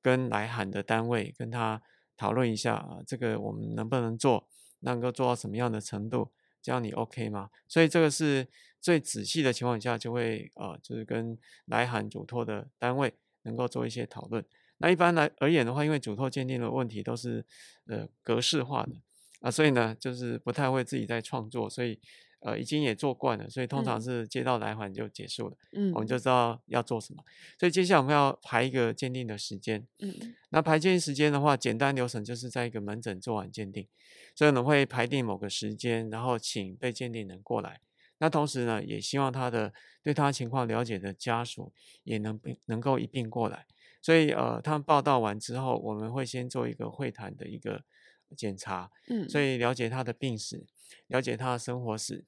跟来函的单位跟他讨论一下啊，这个我们能不能做，能够做到什么样的程度，这样你 OK 吗？所以这个是最仔细的情况下，就会呃，就是跟来函嘱托的单位能够做一些讨论。那一般来而言的话，因为嘱托鉴定的问题都是呃格式化的啊，所以呢，就是不太会自己在创作，所以呃已经也做惯了，所以通常嗯是接到来函就结束了，嗯，我们就知道要做什么。所以接下来我们要排一个鉴定的时间。嗯那排鉴定时间的话，简单流程就是在一个门诊做完鉴定，所以呢会排定某个时间，然后请被鉴定人过来。那同时呢，也希望他的对他情况了解的家属也能并能够一并过来。所以呃，他们报道完之后，我们会先做一个会谈的一个检查，嗯，所以了解他的病史，了解他的生活史。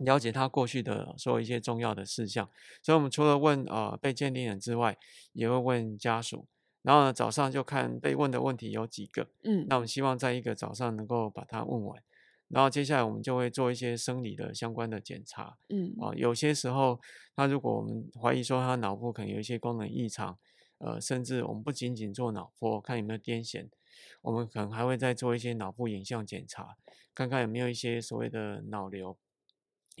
了解他过去的所有一些重要的事项，所以我们除了问呃被鉴定人之外，也会问家属。然后呢，早上就看被问的问题有几个，嗯，那我们希望在一个早上能够把它问完。然后接下来我们就会做一些生理的相关的检查，嗯，啊，有些时候他如果我们怀疑说他脑部可能有一些功能异常，呃，甚至我们不仅仅做脑波看有没有癫痫，我们可能还会再做一些脑部影像检查，看看有没有一些所谓的脑瘤。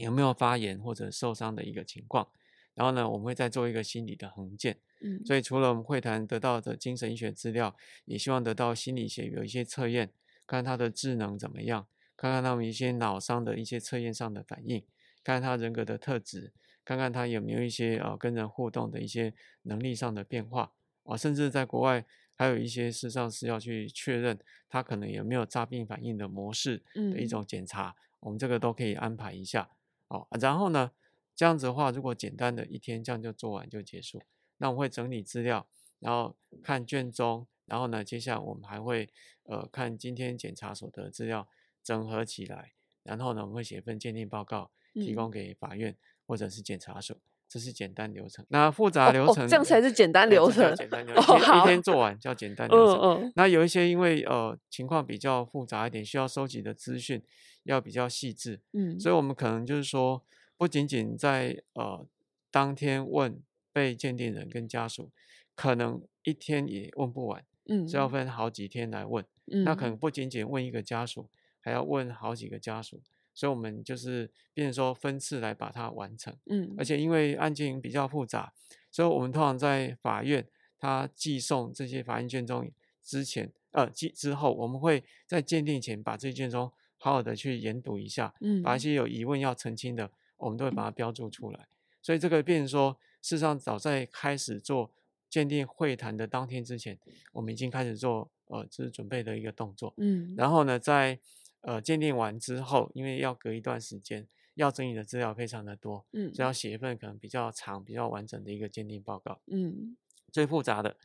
有没有发炎或者受伤的一个情况？然后呢，我们会再做一个心理的横件。嗯，所以除了我们会谈得到的精神医学资料，也希望得到心理学有一些测验，看他的智能怎么样，看看他们一些脑伤的一些测验上的反应，看看他人格的特质，看看他有没有一些呃跟人互动的一些能力上的变化啊，甚至在国外还有一些事实上是要去确认他可能有没有诈病反应的模式的一种检查，我们这个都可以安排一下。好，然后呢，这样子的话，如果简单的一天这样就做完就结束，那我会整理资料，然后看卷宗，然后呢，接下来我们还会呃看今天检查所得资料整合起来，然后呢，我们会写一份鉴定报告提供给法院或者是检察署，这是简单流程。那复杂流程这样才是简单流程，简单流程，一天做完叫简单流程。嗯嗯。那有一些因为呃情况比较复杂一点，需要收集的资讯。要比较细致，嗯，所以我们可能就是说，不仅仅在呃当天问被鉴定人跟家属，可能一天也问不完，嗯，是要分好几天来问，嗯，那可能不仅仅问一个家属，还要问好几个家属，所以我们就是变成说分次来把它完成，嗯，而且因为案件比较复杂，所以我们通常在法院他寄送这些法院卷宗之前，呃，寄之后，我们会在鉴定前把这卷宗。好好的去研读一下，嗯，把一些有疑问要澄清的，我们都会把它标注出来。所以这个变成说，事实上早在开始做鉴定会谈的当天之前，我们已经开始做呃，就是准备的一个动作，嗯。然后呢，在呃鉴定完之后，因为要隔一段时间，要整理的资料非常的多，嗯，所以要写一份可能比较长、比较完整的一个鉴定报告，嗯，最复杂的。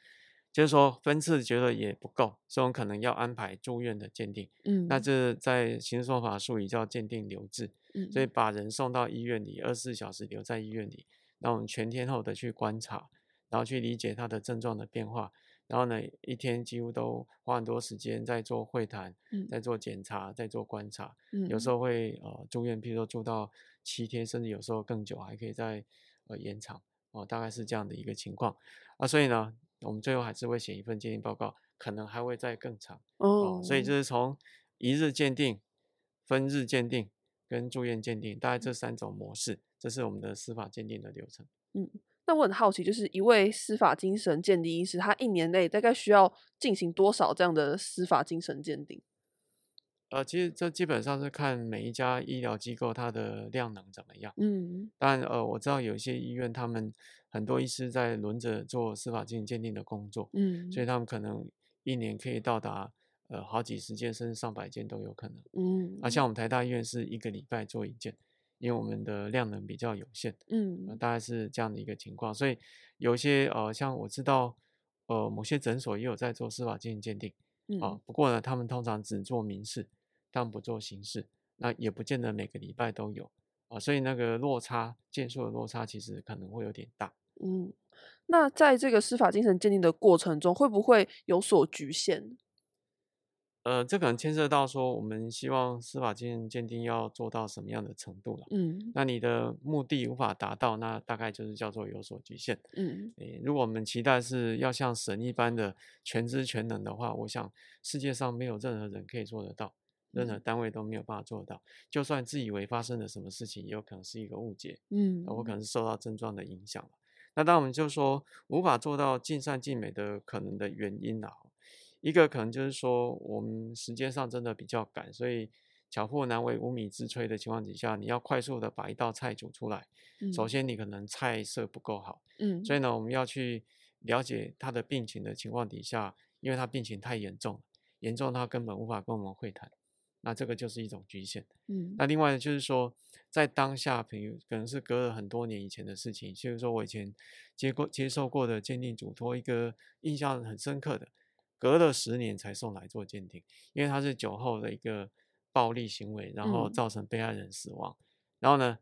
就是说分次觉得也不够，所以我们可能要安排住院的鉴定。嗯，那这在刑事诉讼法术语叫鉴定留置。嗯，所以把人送到医院里，二十四小时留在医院里，那我们全天候的去观察，然后去理解他的症状的变化。然后呢，一天几乎都花很多时间在做会谈，在做检查，在做观察。嗯，有时候会呃住院，譬如说住到七天，甚至有时候更久，还可以再呃延长。哦，大概是这样的一个情况。啊，所以呢。我们最后还是会写一份鉴定报告，可能还会再更长哦。所以就是从一日鉴定、分日鉴定跟住院鉴定，大概这三种模式，这是我们的司法鉴定的流程。嗯，那我很好奇，就是一位司法精神鉴定医师，他一年内大概需要进行多少这样的司法精神鉴定？呃，其实这基本上是看每一家医疗机构它的量能怎么样。嗯，但呃，我知道有些医院他们很多医师在轮着做司法精神鉴定的工作，嗯，所以他们可能一年可以到达呃好几十件甚至上百件都有可能。嗯，啊，像我们台大医院是一个礼拜做一件，因为我们的量能比较有限，嗯，大概是这样的一个情况。所以有些呃，像我知道呃某些诊所也有在做司法精神鉴定。啊，不过呢，他们通常只做民事，他们不做刑事，那也不见得每个礼拜都有啊，所以那个落差件数的落差其实可能会有点大。嗯，那在这个司法精神鉴定的过程中，会不会有所局限？呃，这可能牵涉到说，我们希望司法精神鉴定要做到什么样的程度了。嗯，那你的目的无法达到，那大概就是叫做有所局限。嗯，诶，如果我们期待是要像神一般的全知全能的话，我想世界上没有任何人可以做得到，任何单位都没有办法做得到。就算自以为发生了什么事情，也有可能是一个误解。嗯，我可能是受到症状的影响那当我们就说无法做到尽善尽美的可能的原因啊。一个可能就是说，我们时间上真的比较赶，所以巧妇难为无米之炊的情况底下，你要快速的把一道菜煮出来。首先，你可能菜色不够好，嗯，所以呢，我们要去了解他的病情的情况底下，因为他病情太严重，严重他根本无法跟我们会谈。那这个就是一种局限。嗯那另外就是说，在当下，比如可能是隔了很多年以前的事情，就是说我以前接过接受过的鉴定嘱托，一个印象很深刻的，隔了十年才送来做鉴定，因为他是酒后的一个暴力行为，然后嗯造成被害人死亡，然后呢，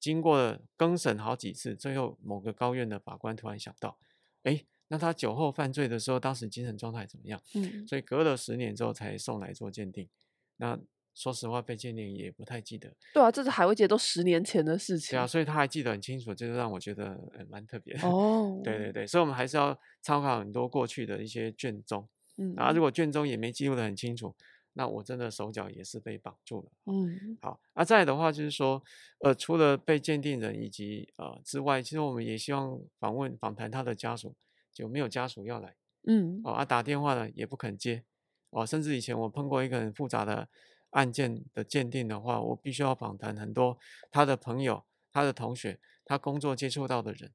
经过了更审好几次，最后某个高院的法官突然想到，哎，那他酒后犯罪的时候，当时精神状态怎么样？嗯所以隔了十年之后才送来做鉴定。那说实话，被鉴定也不太记得。对啊，这是海味节都十年前的事情。对啊，所以他还记得很清楚，这就让我觉得呃蛮特别的。哦，对对对，所以我们还是要参考很多过去的一些卷宗嗯，啊。如果卷宗也没记录的很清楚，那我真的手脚也是被绑住了。嗯好，那、再来的话就是说，呃，除了被鉴定人以及呃之外，其实我们也希望访问访谈他的家属，就没有家属要来。嗯哦，啊，打电话呢也不肯接，哦，甚至以前我碰过一个很复杂的案件的鉴定的话，我必须要访谈很多他的朋友、他的同学、他工作接触到的人，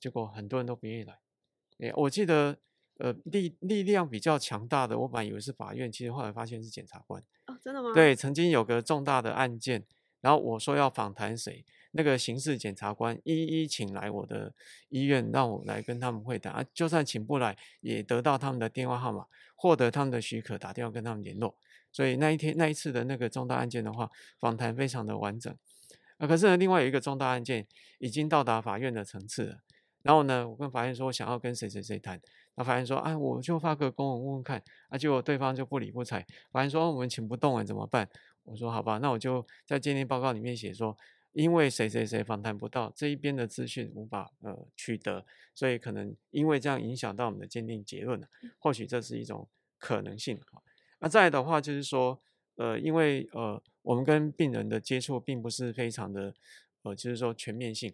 结果很多人都不愿意来。诶，我记得，呃，力力量比较强大的，我本来以为是法院，其实后来发现是检察官。哦，真的吗？，对，曾经有个重大的案件，然后我说要访谈谁，那个刑事检察官一一请来我的医院，让我来跟他们会谈啊。就算请不来，也得到他们的电话号码，获得他们的许可，打电话跟他们联络。所以那一天那一次的那个重大案件的话，访谈非常的完整。啊，可是呢，另外有一个重大案件已经到达法院的层次了。然后呢，我跟法院说我想要跟谁谁谁谈，那法院说，哎，我就发个公文问问看，啊，结果对方就不理不睬，法院说、我们请不动了，怎么办？我说好吧，那我就在鉴定报告里面写说，因为谁谁谁访谈不到这一边的资讯无法呃取得，所以可能因为这样影响到我们的鉴定结论了，或许这是一种可能性。那再来的话就是说，呃，因为呃我们跟病人的接触并不是非常的呃，就是说全面性，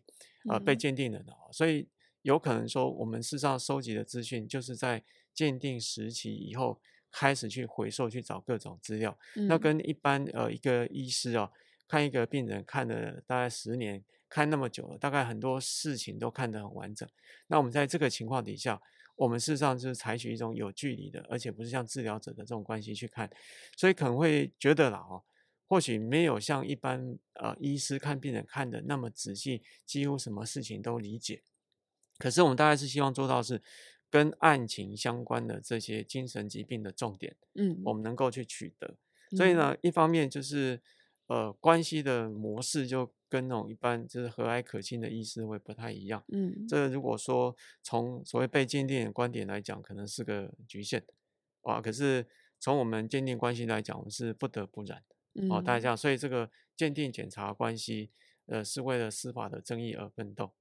呃被嗯。鉴定人的、哦，所以有可能说我们事实上收集的资讯就是在鉴定时期以后开始去回收去找各种资料。那嗯。跟一般呃一个医师啊、看一个病人看了大概十年，看那么久了，大概很多事情都看得很完整。那我们在这个情况底下，我们事实上就是采取一种有距离的，而且不是像治疗者的这种关系去看，所以可能会觉得啦哦，或许没有像一般呃医师看病人看的那么仔细，几乎什么事情都理解。可是我们大概是希望做到是跟案情相关的这些精神疾病的重点，嗯，我们能够去取得。所以呢，一方面就是呃关系的模式就跟那种一般就是和蔼可亲的医师会不太一样。嗯，这如果说从所谓被鉴定的观点来讲，可能是个局限，啊，可是从我们鉴定关系来讲，我们是不得不然的。哦，大家嗯，所以这个鉴定检查关系，呃，是为了司法的正义而奋斗，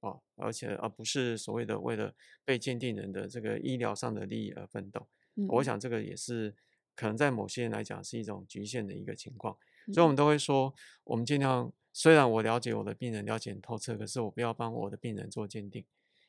啊，而且而不是所谓的为了被鉴定人的这个医疗上的利益而奋斗。我嗯想这个也是可能在某些人来讲是一种局限的一个情况，嗯所以我们都会说，我们尽量虽然我了解我的病人了解很透彻，可是我不要帮我的病人做鉴定，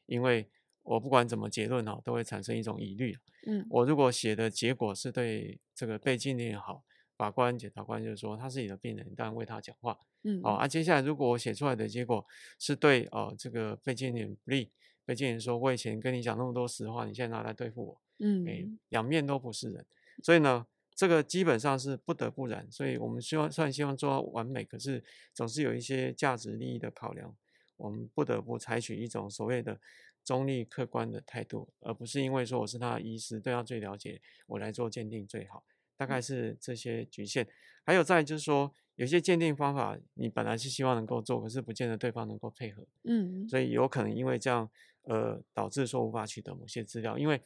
因为我不管怎么结论哈，都会产生一种疑虑。嗯。我如果写的结果是对这个被鉴定人好，法官、检察官就是说他是你的病人，当然为他讲话。嗯哦啊，接下来如果我写出来的结果是对哦这个被鉴定不利，被鉴定说我以前跟你讲那么多实话，你现在拿来对付我，嗯。哎，嗯两面都不是人，所以呢，这个基本上是不得不然。所以我们希望虽然希望做到完美，可是总是有一些价值利益的考量，我们不得不采取一种所谓的中立客观的态度，而不是因为说我是他的医师，对他最了解，我来做鉴定最好。大概是这些局限。还有再就是说，有些鉴定方法你本来是希望能够做，可是不见得对方能够配合。嗯所以有可能因为这样，呃，导致说无法取得某些资料。因为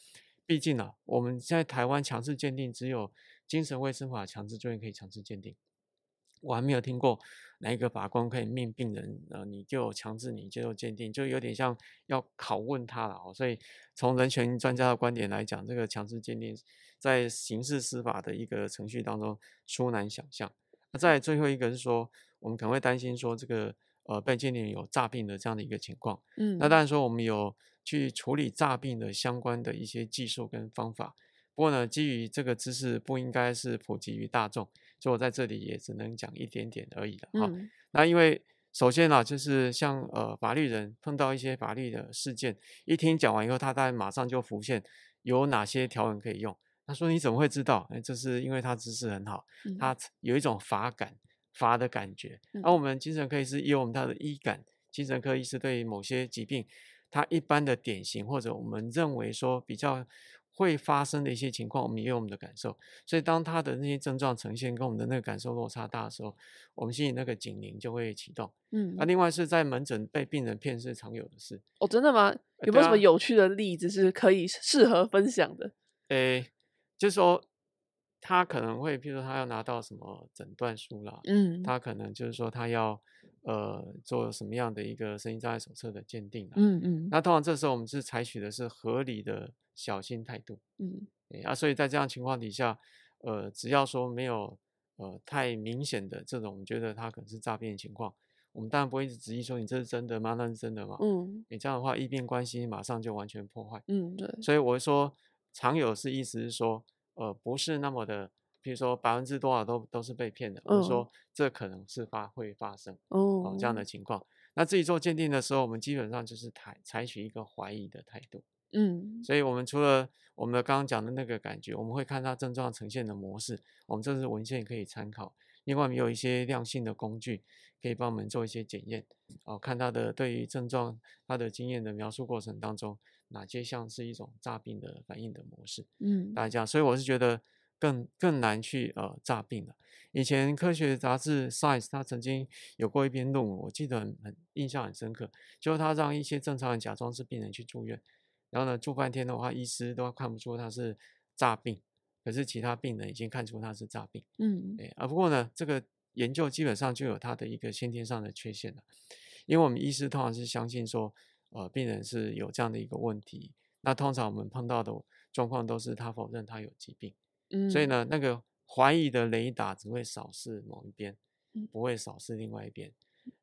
毕竟啊，我们现在台湾强制鉴定只有精神卫生法强制罪可以强制鉴定，我还没有听过哪一个法官可以命病人，呃，你就强制你接受鉴定，就有点像要拷问他了哦。所以从人权专家的观点来讲，这个强制鉴定在刑事司法的一个程序当中殊难想象。那再最后一个是说，我们可能会担心说这个呃被鉴定有诈病的这样的一个情况。嗯，那当然说我们有去处理诈病的相关的一些技术跟方法，不过呢，基于这个知识不应该是普及于大众，所以我在这里也只能讲一点点而已了哈。嗯那因为首先呢，就是像呃法律人碰到一些法律的事件，一听讲完以后，他大概马上就浮现有哪些条文可以用，他说你怎么会知道？哎，这是因为他知识很好，嗯他有一种法感、法的感觉。嗯而我们精神科医师也有我们他的医感，精神科医师对于某些疾病，他一般的典型或者我们认为说比较会发生的一些情况，我们也有我们的感受。所以当他的那些症状呈现跟我们的那个感受落差大的时候，我们心里那个警铃就会启动。嗯那、，另外是在门诊被病人骗是常有的事。哦，真的吗？有没有什么有趣的例子是可以适合分享的？诶，就是说他可能会，譬如说他要拿到什么诊断书啦，嗯，他可能就是说他要呃做什么样的一个身心障碍手册的鉴定啦。嗯嗯那通常这时候我们是采取的是合理的小心态度。嗯诶啊，所以在这样情况底下，呃，只要说没有呃太明显的这种，我们觉得他可能是诈骗的情况，我们当然不会一直质疑说你这是真的吗？那是真的吗？嗯你这样的话，医病关系马上就完全破坏。嗯，对，所以我会说，常有是意思是说，呃，不是那么的，比如说百分之多少都都是被骗的，而是说这可能是发会发生哦哦这样的情况。那自己做鉴定的时候，我们基本上就是采采取一个怀疑的态度。嗯所以我们除了我们的刚刚讲的那个感觉，我们会看它症状呈现的模式，我们这是文献可以参考。另外，我们有一些量性的工具可以帮我们做一些检验，哦，看它的对于症状它的经验的描述过程当中，哪些像是一种诈病的反应的模式。嗯大家，所以我是觉得更更难去呃诈病了。以前科学杂志 Science 它曾经有过一篇论文，我记得很很印象很深刻，就是他让一些正常人假装是病人去住院，然后呢住半天的话，医师都看不出他是诈病，可是其他病人已经看出他是诈病。嗯哎，啊，不过呢，这个研究基本上就有它的一个先天上的缺陷了，因为我们医师通常是相信说，呃，病人是有这样的一个问题，那通常我们碰到的状况都是他否认他有疾病，嗯，所以呢，那个怀疑的雷达只会扫视某一边嗯，不会扫视另外一边。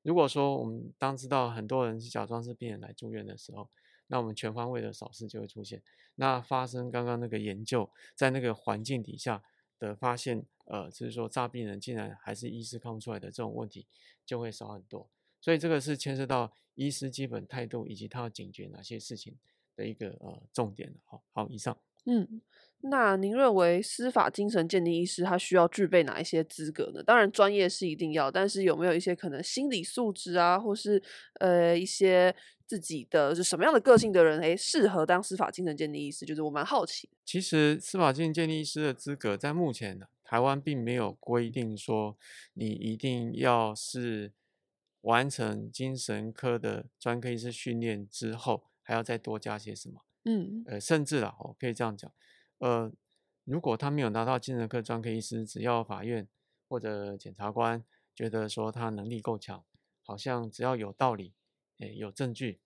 如果说我们当知道很多人是假装是病人来住院的时候，那我们全方位的扫视就会出现。那发生刚刚那个研究，在那个环境底下的发现，呃，就是说诈病人竟然还是医师看不出来的这种问题，就会少很多。所以这个是牵涉到医师基本态度以及他要警觉哪些事情的一个呃重点了。好，好，以上。嗯，那您认为司法精神鉴定医师他需要具备哪一些资格呢？当然，专业是一定要，但是有没有一些可能心理素质啊，或是呃一些自己的就什么样的个性的人，诶，适合当司法精神鉴定医师？就是我蛮好奇。其实司法精神鉴定医师的资格，在目前呢，台湾并没有规定说你一定要是完成精神科的专科医师训练之后，还要再多加些什么。嗯呃，甚至啊，我可以这样讲，呃，如果他没有拿到精神科专科医师，只要法院或者检察官觉得说他能力够强，好像只要有道理，诶，有证据，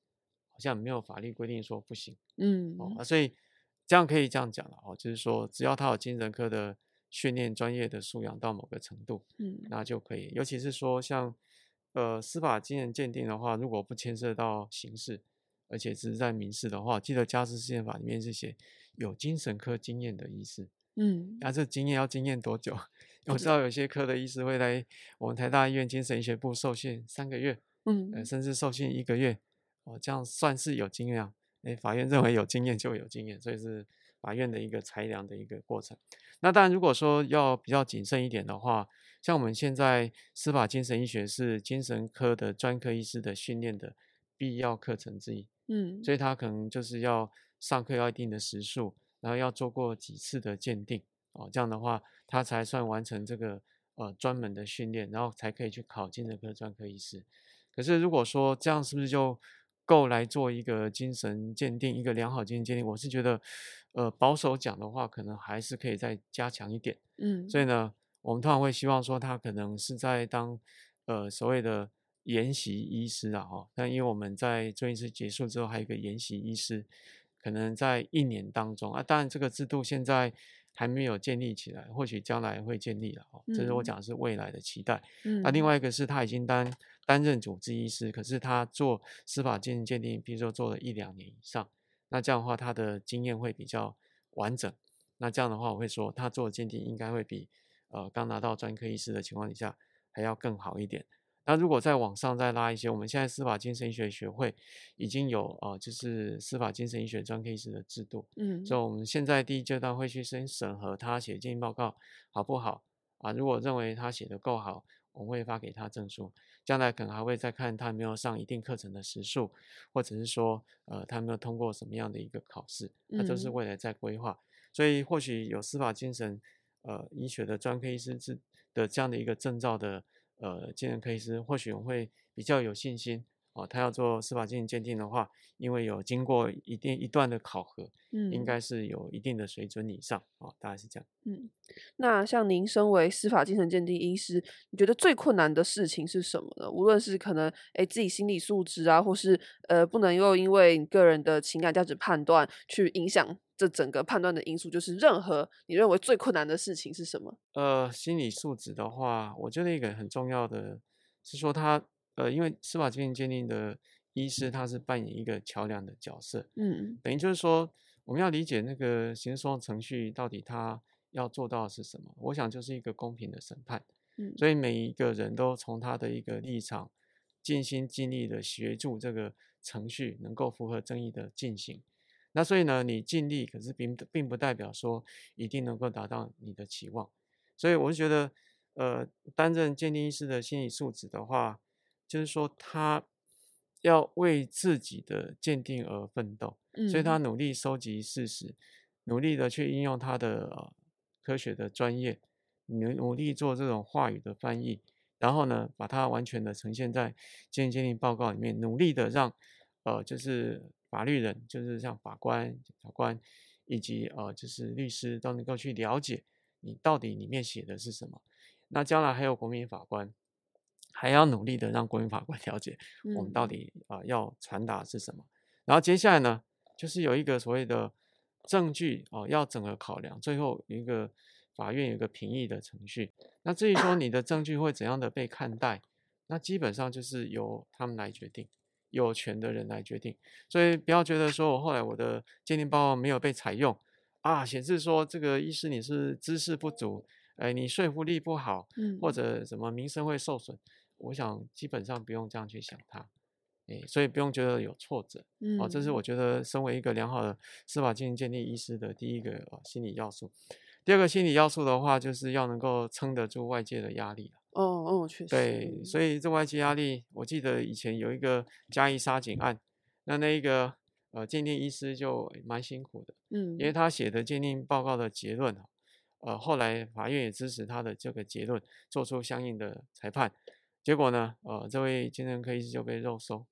好像没有法律规定说不行。嗯哦，啊所以这样可以这样讲了哦，就是说只要他有精神科的训练、专业的素养到某个程度，嗯那就可以。尤其是说像呃司法精神鉴定的话，如果不牵涉到刑事，而且只是在民事的话，记得家事事件法里面是写有精神科经验的医师。嗯那、这经验要经验多久？我知道有些科的医师会来我们台大医院精神医学部受训三个月，呃，嗯甚至受训一个月，哦，这样算是有经验啊。诶，法院认为有经验就有经验，所以是法院的一个裁量的一个过程。那当然，如果说要比较谨慎一点的话，像我们现在司法精神医学是精神科的专科医师的训练的必要课程之一，嗯所以他可能就是要上课要一定的时数，然后要做过几次的鉴定哦，这样的话他才算完成这个呃专门的训练，然后才可以去考精神科专科医师。可是如果说这样是不是就够来做一个精神鉴定，一个良好精神鉴定？我是觉得，呃，保守讲的话，可能还是可以再加强一点。嗯，所以呢，我们通常会希望说，他可能是在当呃所谓的研习医师啊，哈。但因为我们在做一次结束之后，还有一个研习医师，可能在一年当中啊，当然这个制度现在还没有建立起来，或许将来会建立了哦。这是我嗯讲的是未来的期待。嗯那另外一个是他已经担担任主治医师，可是他做司法鉴定鉴定，比如说做了一两年以上，那这样的话他的经验会比较完整。那这样的话，我会说他做的鉴定应该会比呃刚拿到专科医师的情况底下还要更好一点。那如果再往上再拉一些，我们现在司法精神医学学会已经有呃，就是司法精神医学专科医师的制度，嗯所以我们现在第一阶段会去先审核他写鉴定报告好不好啊？如果认为他写的够好，我们会发给他证书。将来可能还会再看他有没有上一定课程的时数，或者是说呃他有没有通过什么样的一个考试，那都是嗯未来在规划。所以或许有司法精神呃医学的专科医师制的这样的一个证照的呃精神科医师，或许我会比较有信心哦。他要做司法鉴定的话，因为有经过一定一段的考核，嗯应嗯该是有一定的水准以上哦，大概是这样。嗯。那像您身为司法精神鉴定医师，你觉得最困难的事情是什么呢？无论是可能诶自己心理素质啊，或是呃不能又因为你个人的情感价值判断去影响这整个判断的因素，就是任何你认为最困难的事情是什么？呃，心理素质的话，我觉得一个很重要的是说他呃，因为司法鉴定鉴定的医师他是扮演一个桥梁的角色，嗯等于就是说我们要理解那个刑事诉讼程序到底他要做到的是什么。我想就是一个公平的审判，嗯所以每一个人都从他的一个立场尽心尽力的协助这个程序能够符合正义的进行。那所以呢，你尽力，可是并并不代表说一定能够达到你的期望。所以我是觉得，呃，担任鉴定医师的心理素质的话，就是说他要为自己的鉴定而奋斗，所以他嗯。努力收集事实，努力的去应用他的呃科学的专业，努努力做这种话语的翻译，然后呢，把它完全的呈现在鉴定鉴定报告里面，努力的让呃就是法律人，就是像法官、检察官以及呃就是律师都能够去了解你到底里面写的是什么。那将来还有国民法官，还要努力的让国民法官了解我们到嗯底啊、呃要传达是什么。然后接下来呢，就是有一个所谓的证据哦、要整个考量，最后一个法院有一个评议的程序。那至于说你的证据会怎样的被看待，那基本上就是由他们来决定，有权的人来决定。所以不要觉得说我后来我的鉴定报告没有被采用啊，显示说这个医师你是知识不足，哎，你说服力不好，嗯或者什么名声会受损。我想基本上不用这样去想它，诶，所以不用觉得有挫折。嗯哦，这是嗯我觉得身为一个良好的司法鉴定鉴定医师的第一个呃心理要素。第二个心理要素的话，就是要能够撑得住外界的压力。哦哦，确实，对，所以这外界压力，我记得以前有一个嘉义杀警案，那那一个呃鉴定医师就蛮辛苦的，嗯因为他写的鉴定报告的结论啊呃，后来法院也支持他的这个结论，做出相应的裁判。结果呢，呃，这位精神科医师就被肉收。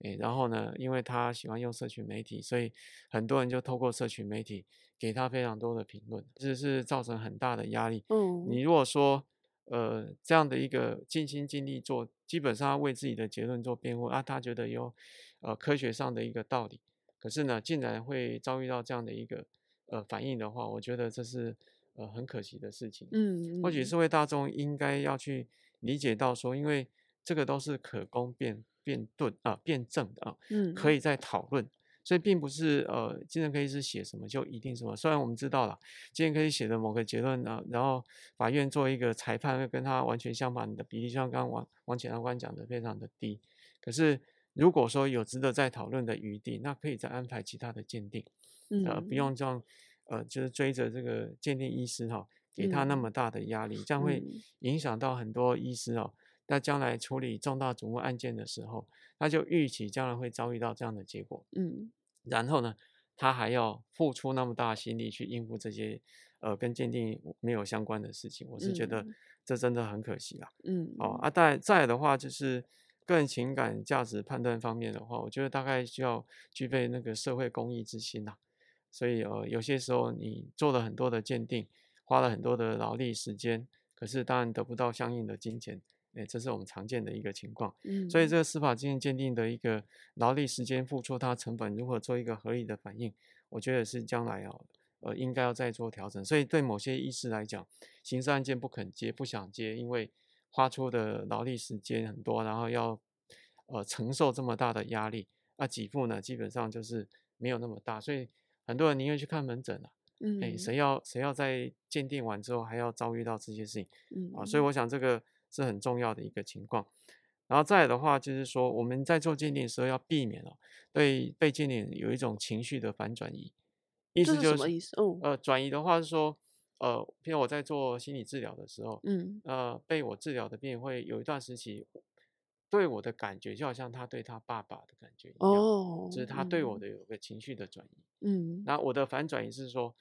诶，然后呢，因为他喜欢用社群媒体，所以很多人就透过社群媒体给他非常多的评论，这是造成很大的压力。嗯你如果说，呃，这样的一个尽心尽力做，基本上要为自己的结论做辩护啊，他觉得有呃科学上的一个道理，可是呢，竟然会遭遇到这样的一个呃反应的话，我觉得这是呃很可惜的事情。嗯，或许嗯社会大众应该要去理解到说，因为这个都是可供辩辩论啊、辩证的啊，嗯可以再讨论。所以并不是呃，精神科医师写什么就一定什么。虽然我们知道了，精神科医写的某个结论啊，然后法院做一个裁判，会跟他完全相反的比例，就像刚刚王王检察官讲的，非常的低。可是如果说有值得再讨论的余地，那可以再安排其他的鉴定，呃，不嗯用这样，呃，就是追着这个鉴定医师哈、给他那嗯么大的压力，这样会嗯影响到很多医师哦。那将来处理重大瞩目案件的时候，他就预期将来会遭遇到这样的结果，嗯然后呢，他还要付出那么大的心力去应付这些呃跟鉴定没有相关的事情，我是觉得嗯这真的很可惜啦。嗯哦啊，再再来的话就是个人情感价值判断方面的话，我觉得大概需要具备那个社会公益之心啦。所以呃，有些时候你做了很多的鉴定，花了很多的劳力时间，可是当然得不到相应的金钱，哎，这是我们常见的一个情况。嗯，所以这个司法经验鉴定的一个劳力时间付出，它成本如何做一个合理的反应，我觉得是将来哦，呃，应该要再做调整。所以对某些医师来讲，刑事案件不肯接、不想接，因为花出的劳力时间很多，然后要呃承受这么大的压力，那给付呢基本上就是没有那么大，所以很多人宁愿去看门诊了、哎，嗯谁要谁要在鉴定完之后还要遭遇到这些事情？嗯啊，所以我想这个是很重要的一个情况。然后再来的话，就是说我们在做鉴定的时候要避免哦，对被鉴定有一种情绪的反转移。意思就是什么意思？哦呃，转移的话是说，呃，譬如我在做心理治疗的时候，嗯呃，被我治疗的病人会有一段时期对我的感觉，就好像他对他爸爸的感觉一样，哦，就是他对我嗯的有个情绪的转移。嗯那我的反转移是说，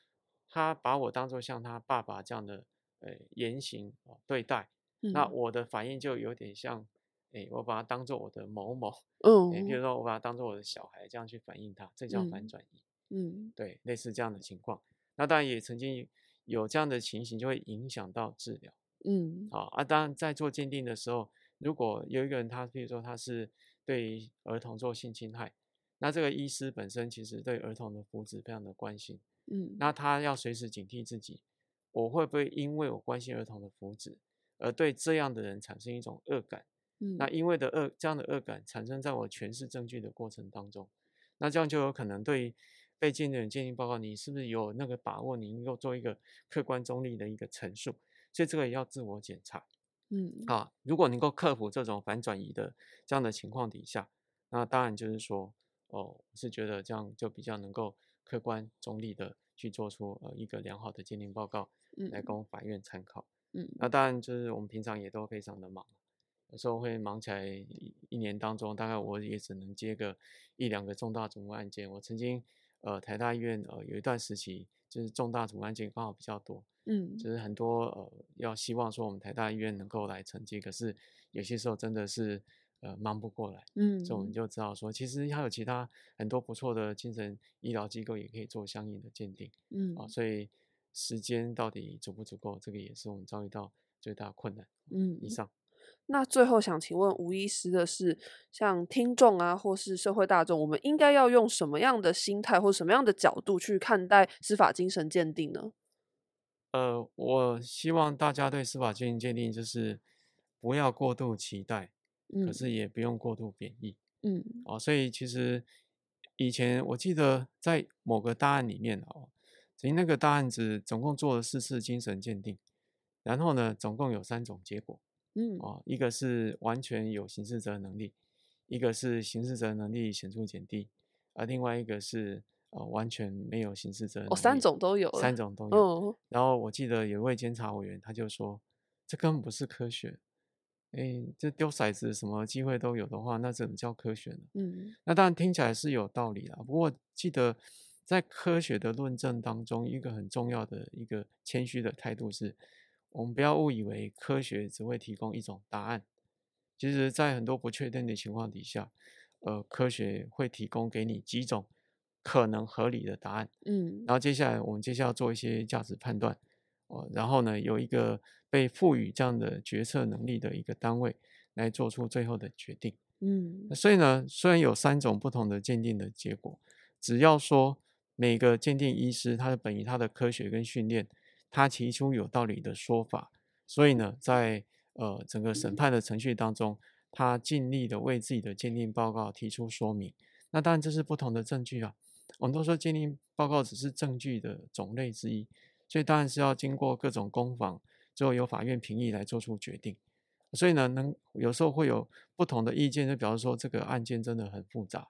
他把我当做像他爸爸这样的呃言行啊对待，那嗯我的反应就有点像，诶，我把他当做我的某某，嗯，比如嗯说我把他当做我的小孩这样去反应他，这叫反嗯转移。嗯对，类似这样的情况。那当然也曾经有这样的情形，就会影响到治疗。嗯好啊，当然在做鉴定的时候，如果有一个人他，比如说他是对儿童做性侵害，那这个医师本身其实对儿童的福祉非常的关心，嗯那他要随时警惕自己，我会不会因为我关心儿童的福祉，而对这样的人产生一种恶感？嗯那因为的恶这样的恶感产生在我诠释证据的过程当中，那这样就有可能对被鉴定人鉴定报告，你是不是有那个把握，你能够做一个客观中立的一个陈述？所以这个也要自我检查嗯啊。如果能够克服这种反转移的这样的情况底下，那当然就是说，哦，我是觉得这样就比较能够客观中立的去做出呃一个良好的鉴定报告来嗯供法院参考。嗯那当然就是我们平常也都非常的忙，有时候会忙起来一一年当中，大概我也只能接个一两个重大主案件。我曾经呃台大医院呃有一段时期就是重大主案件刚好比较多，嗯就是很多呃要希望说我们台大医院能够来承接，可是有些时候真的是呃忙不过来，嗯所以我们就知道说，其实还有其他很多不错的精神医疗机构也可以做相应的鉴定。嗯啊，所以时间到底足不足够，这个也是我们遭遇到最大的困难。嗯以上，那最后想请问吴医师的是，像听众啊，或是社会大众，我们应该要用什么样的心态或什么样的角度去看待司法精神鉴定呢？呃，我希望大家对司法鉴定鉴定就是不要过度期待，可嗯是也不用过度贬义嗯哦。所以其实以前我记得在某个大案里面哦，曾经那个大案子总共做了四次精神鉴定，然后呢，总共有三种结果。嗯哦，一个是完全有刑事责任能力，一个是刑事责任能力显著减低，而另外一个是呃完全没有刑事责任哦，三种都有，三种都有。嗯然后我记得有一位监察委员，他就说这根本不是科学，哎，这丢骰子什么机会都有的话，那怎么叫科学呢？嗯那当然听起来是有道理啦，不过记得在科学的论证当中，一个很重要的一个谦虚的态度是，我们不要误以为科学只会提供一种答案。其实，在很多不确定的情况底下，呃，科学会提供给你几种可能合理的答案。嗯然后接下来我们接下来要做一些价值判断，哦，然后呢有一个被赋予这样的决策能力的一个单位来做出最后的决定。嗯所以呢，虽然有三种不同的鉴定的结果，只要说每个鉴定医师他的本于他的科学跟训练，他提出有道理的说法，所以呢，在呃整个审判的程序当中，他尽力的为自己的鉴定报告提出说明。那当然这是不同的证据啊，我们都说鉴定报告只是证据的种类之一，所以当然是要经过各种攻防，最后由法院评议来做出决定。所以呢，能有时候会有不同的意见，就表示说这个案件真的很复杂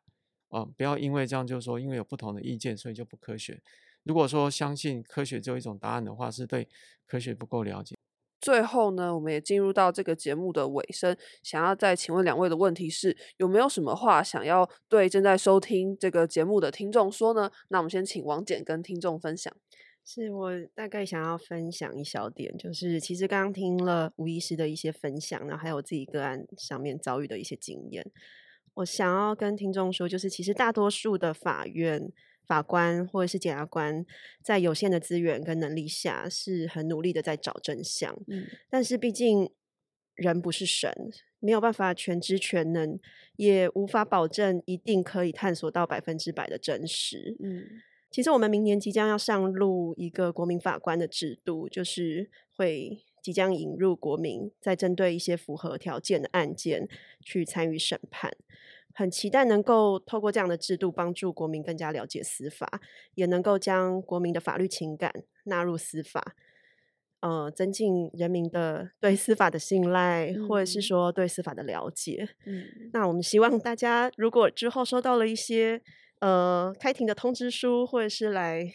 啊、不要因为这样就是说因为有不同的意见，所以就不科学。如果说相信科学只有一种答案的话，是对科学不够了解。最后呢，我们也进入到这个节目的尾声，想要再请问两位的问题是：有没有什么话想要对正在收听这个节目的听众说呢？那我们先请王简跟听众分享。是我大概想要分享一小点，就是其实刚刚听了吴医师的一些分享，然后还有自己个案上面遭遇的一些经验，我想要跟听众说，就是其实大多数的法院法官或者是检察官，在有限的资源跟能力下，是很努力的在找真相，嗯但是毕竟人不是神，没有办法全知全能，也无法保证一定可以探索到百分之百的真实。嗯其实我们明年即将要上路一个国民法官的制度，就是会即将引入国民在针对一些符合条件的案件去参与审判。很期待能够透过这样的制度，帮助国民更加了解司法，也能够将国民的法律情感纳入司法。呃增进人民的对司法的信赖，或者是嗯说对司法的了解。嗯那我们希望大家如果之后收到了一些呃开庭的通知书，或者是来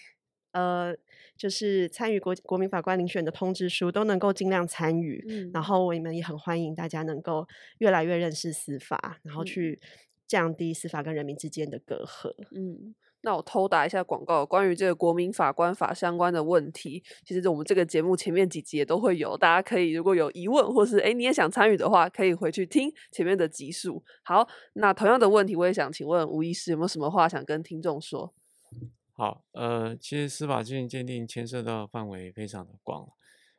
呃就是参与国国民法官遴选的通知书，都能够尽量参与。嗯然后我们也很欢迎大家能够越来越认识司法，然后嗯去降低司法跟人民之间的隔阂。嗯，那我偷打一下广告，关于这个国民法官法相关的问题，其实我们这个节目前面几集也都会有，大家可以如果有疑问，或是诶你也想参与的话，可以回去听前面的集数。好，那同样的问题，我也想请问吴医师有没有什么话想跟听众说？好，呃，其实司法鉴定鉴定牵涉到范围非常的广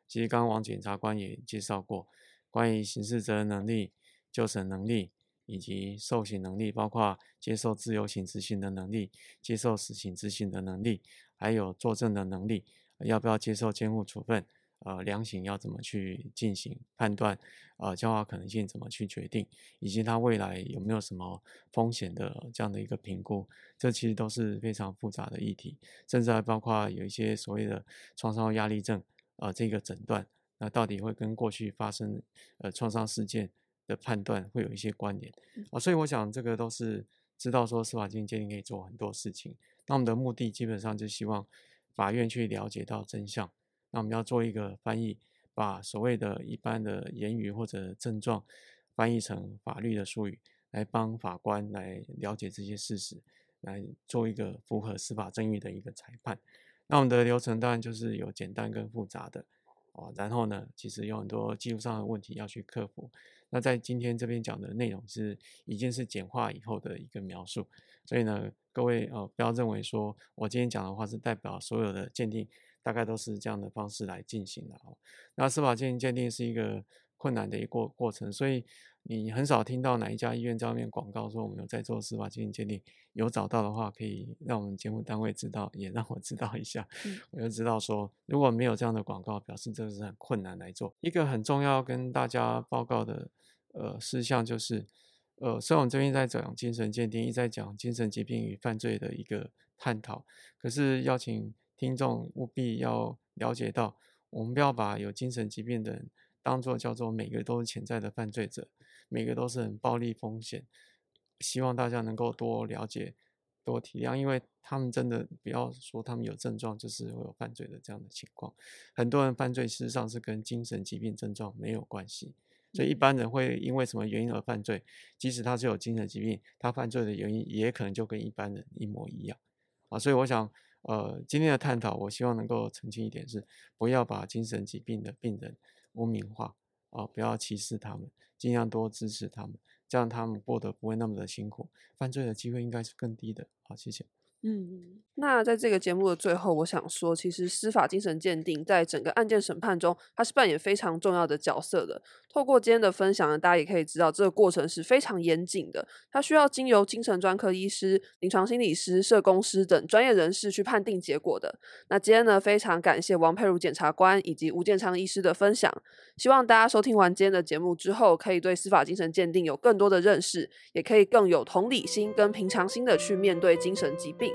其实刚刚王检察官也介绍过，关于刑事责任能力、就审能力以及受刑能力，包括接受自由刑执行的能力、接受死刑执行的能力，还有作证的能力，要不要接受监护处分，呃，量刑要怎么去进行判断，呃，教化可能性怎么去决定，以及他未来有没有什么风险的这样的一个评估，这其实都是非常复杂的议题，甚至还包括有一些所谓的创伤压力症，呃，这个诊断，那到底会跟过去发生呃创伤事件的判断会有一些关联啊、所以我想这个都是知道说司法鉴鉴定可以做很多事情，那我们的目的基本上就希望法院去了解到真相，那我们要做一个翻译，把所谓的一般的言语或者症状翻译成法律的术语，来帮法官来了解这些事实，来做一个符合司法正义的一个裁判。那我们的流程当然就是有简单跟复杂的哦，然后呢，其实有很多技术上的问题要去克服。那在今天这边讲的内容是已经是简化以后的一个描述，所以呢，各位呃不要认为说我今天讲的话是代表所有的鉴定，大概都是这样的方式来进行的哦。那司法鉴定鉴定是一个困难的一个过过程，所以你很少听到哪一家医院在外面广告说我们有在做司法鉴定鉴定，有找到的话可以让我们节目单位知道，也让我知道一下，嗯我就知道说如果没有这样的广告，表示这个是很困难来做。一个很重要跟大家报告的呃事项就是，呃，虽然我们这边在讲精神鉴定，一直在讲精神疾病与犯罪的一个探讨，可是邀请听众务必要了解到，我们不要把有精神疾病的人当做叫做每个都是潜在的犯罪者，每个都是很暴力风险。希望大家能够多了解、多体谅，因为他们真的不要说他们有症状就是会有犯罪的这样的情况。很多人犯罪事实上是跟精神疾病症状没有关系，所以一般人会因为什么原因而犯罪，即使他是有精神疾病，他犯罪的原因也可能就跟一般人一模一样啊。所以我想，呃，今天的探讨，我希望能够澄清一点是，不要把精神疾病的病人污名化啊，不要歧视他们，尽量多支持他们，这样他们过得不会那么的辛苦，犯罪的机会应该是更低的。好，谢谢。嗯，那在这个节目的最后，我想说，其实司法精神鉴定在整个案件审判中，它是扮演非常重要的角色的。透过今天的分享呢，大家也可以知道，这个过程是非常严谨的，它需要经由精神专科医师、临床心理师、社工师等专业人士去判定结果的。那今天呢，非常感谢王佩如检察官以及吴建昌医师的分享。希望大家收听完今天的节目之后，可以对司法精神鉴定有更多的认识，也可以更有同理心跟平常心的去面对精神疾病。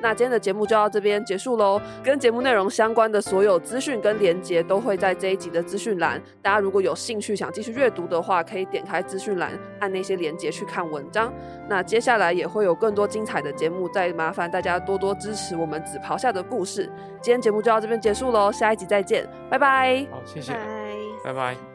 那今天的节目就到这边结束喽。跟节目内容相关的所有资讯跟连接都会在这一集的资讯栏。大家如果有兴趣想继续阅读的话，可以点开资讯栏，按那些连接去看文章。那接下来也会有更多精彩的节目，再麻烦大家多多支持我们紫袍下的故事。今天节目就到这边结束喽，下一集再见，拜拜。好，谢谢，拜。拜拜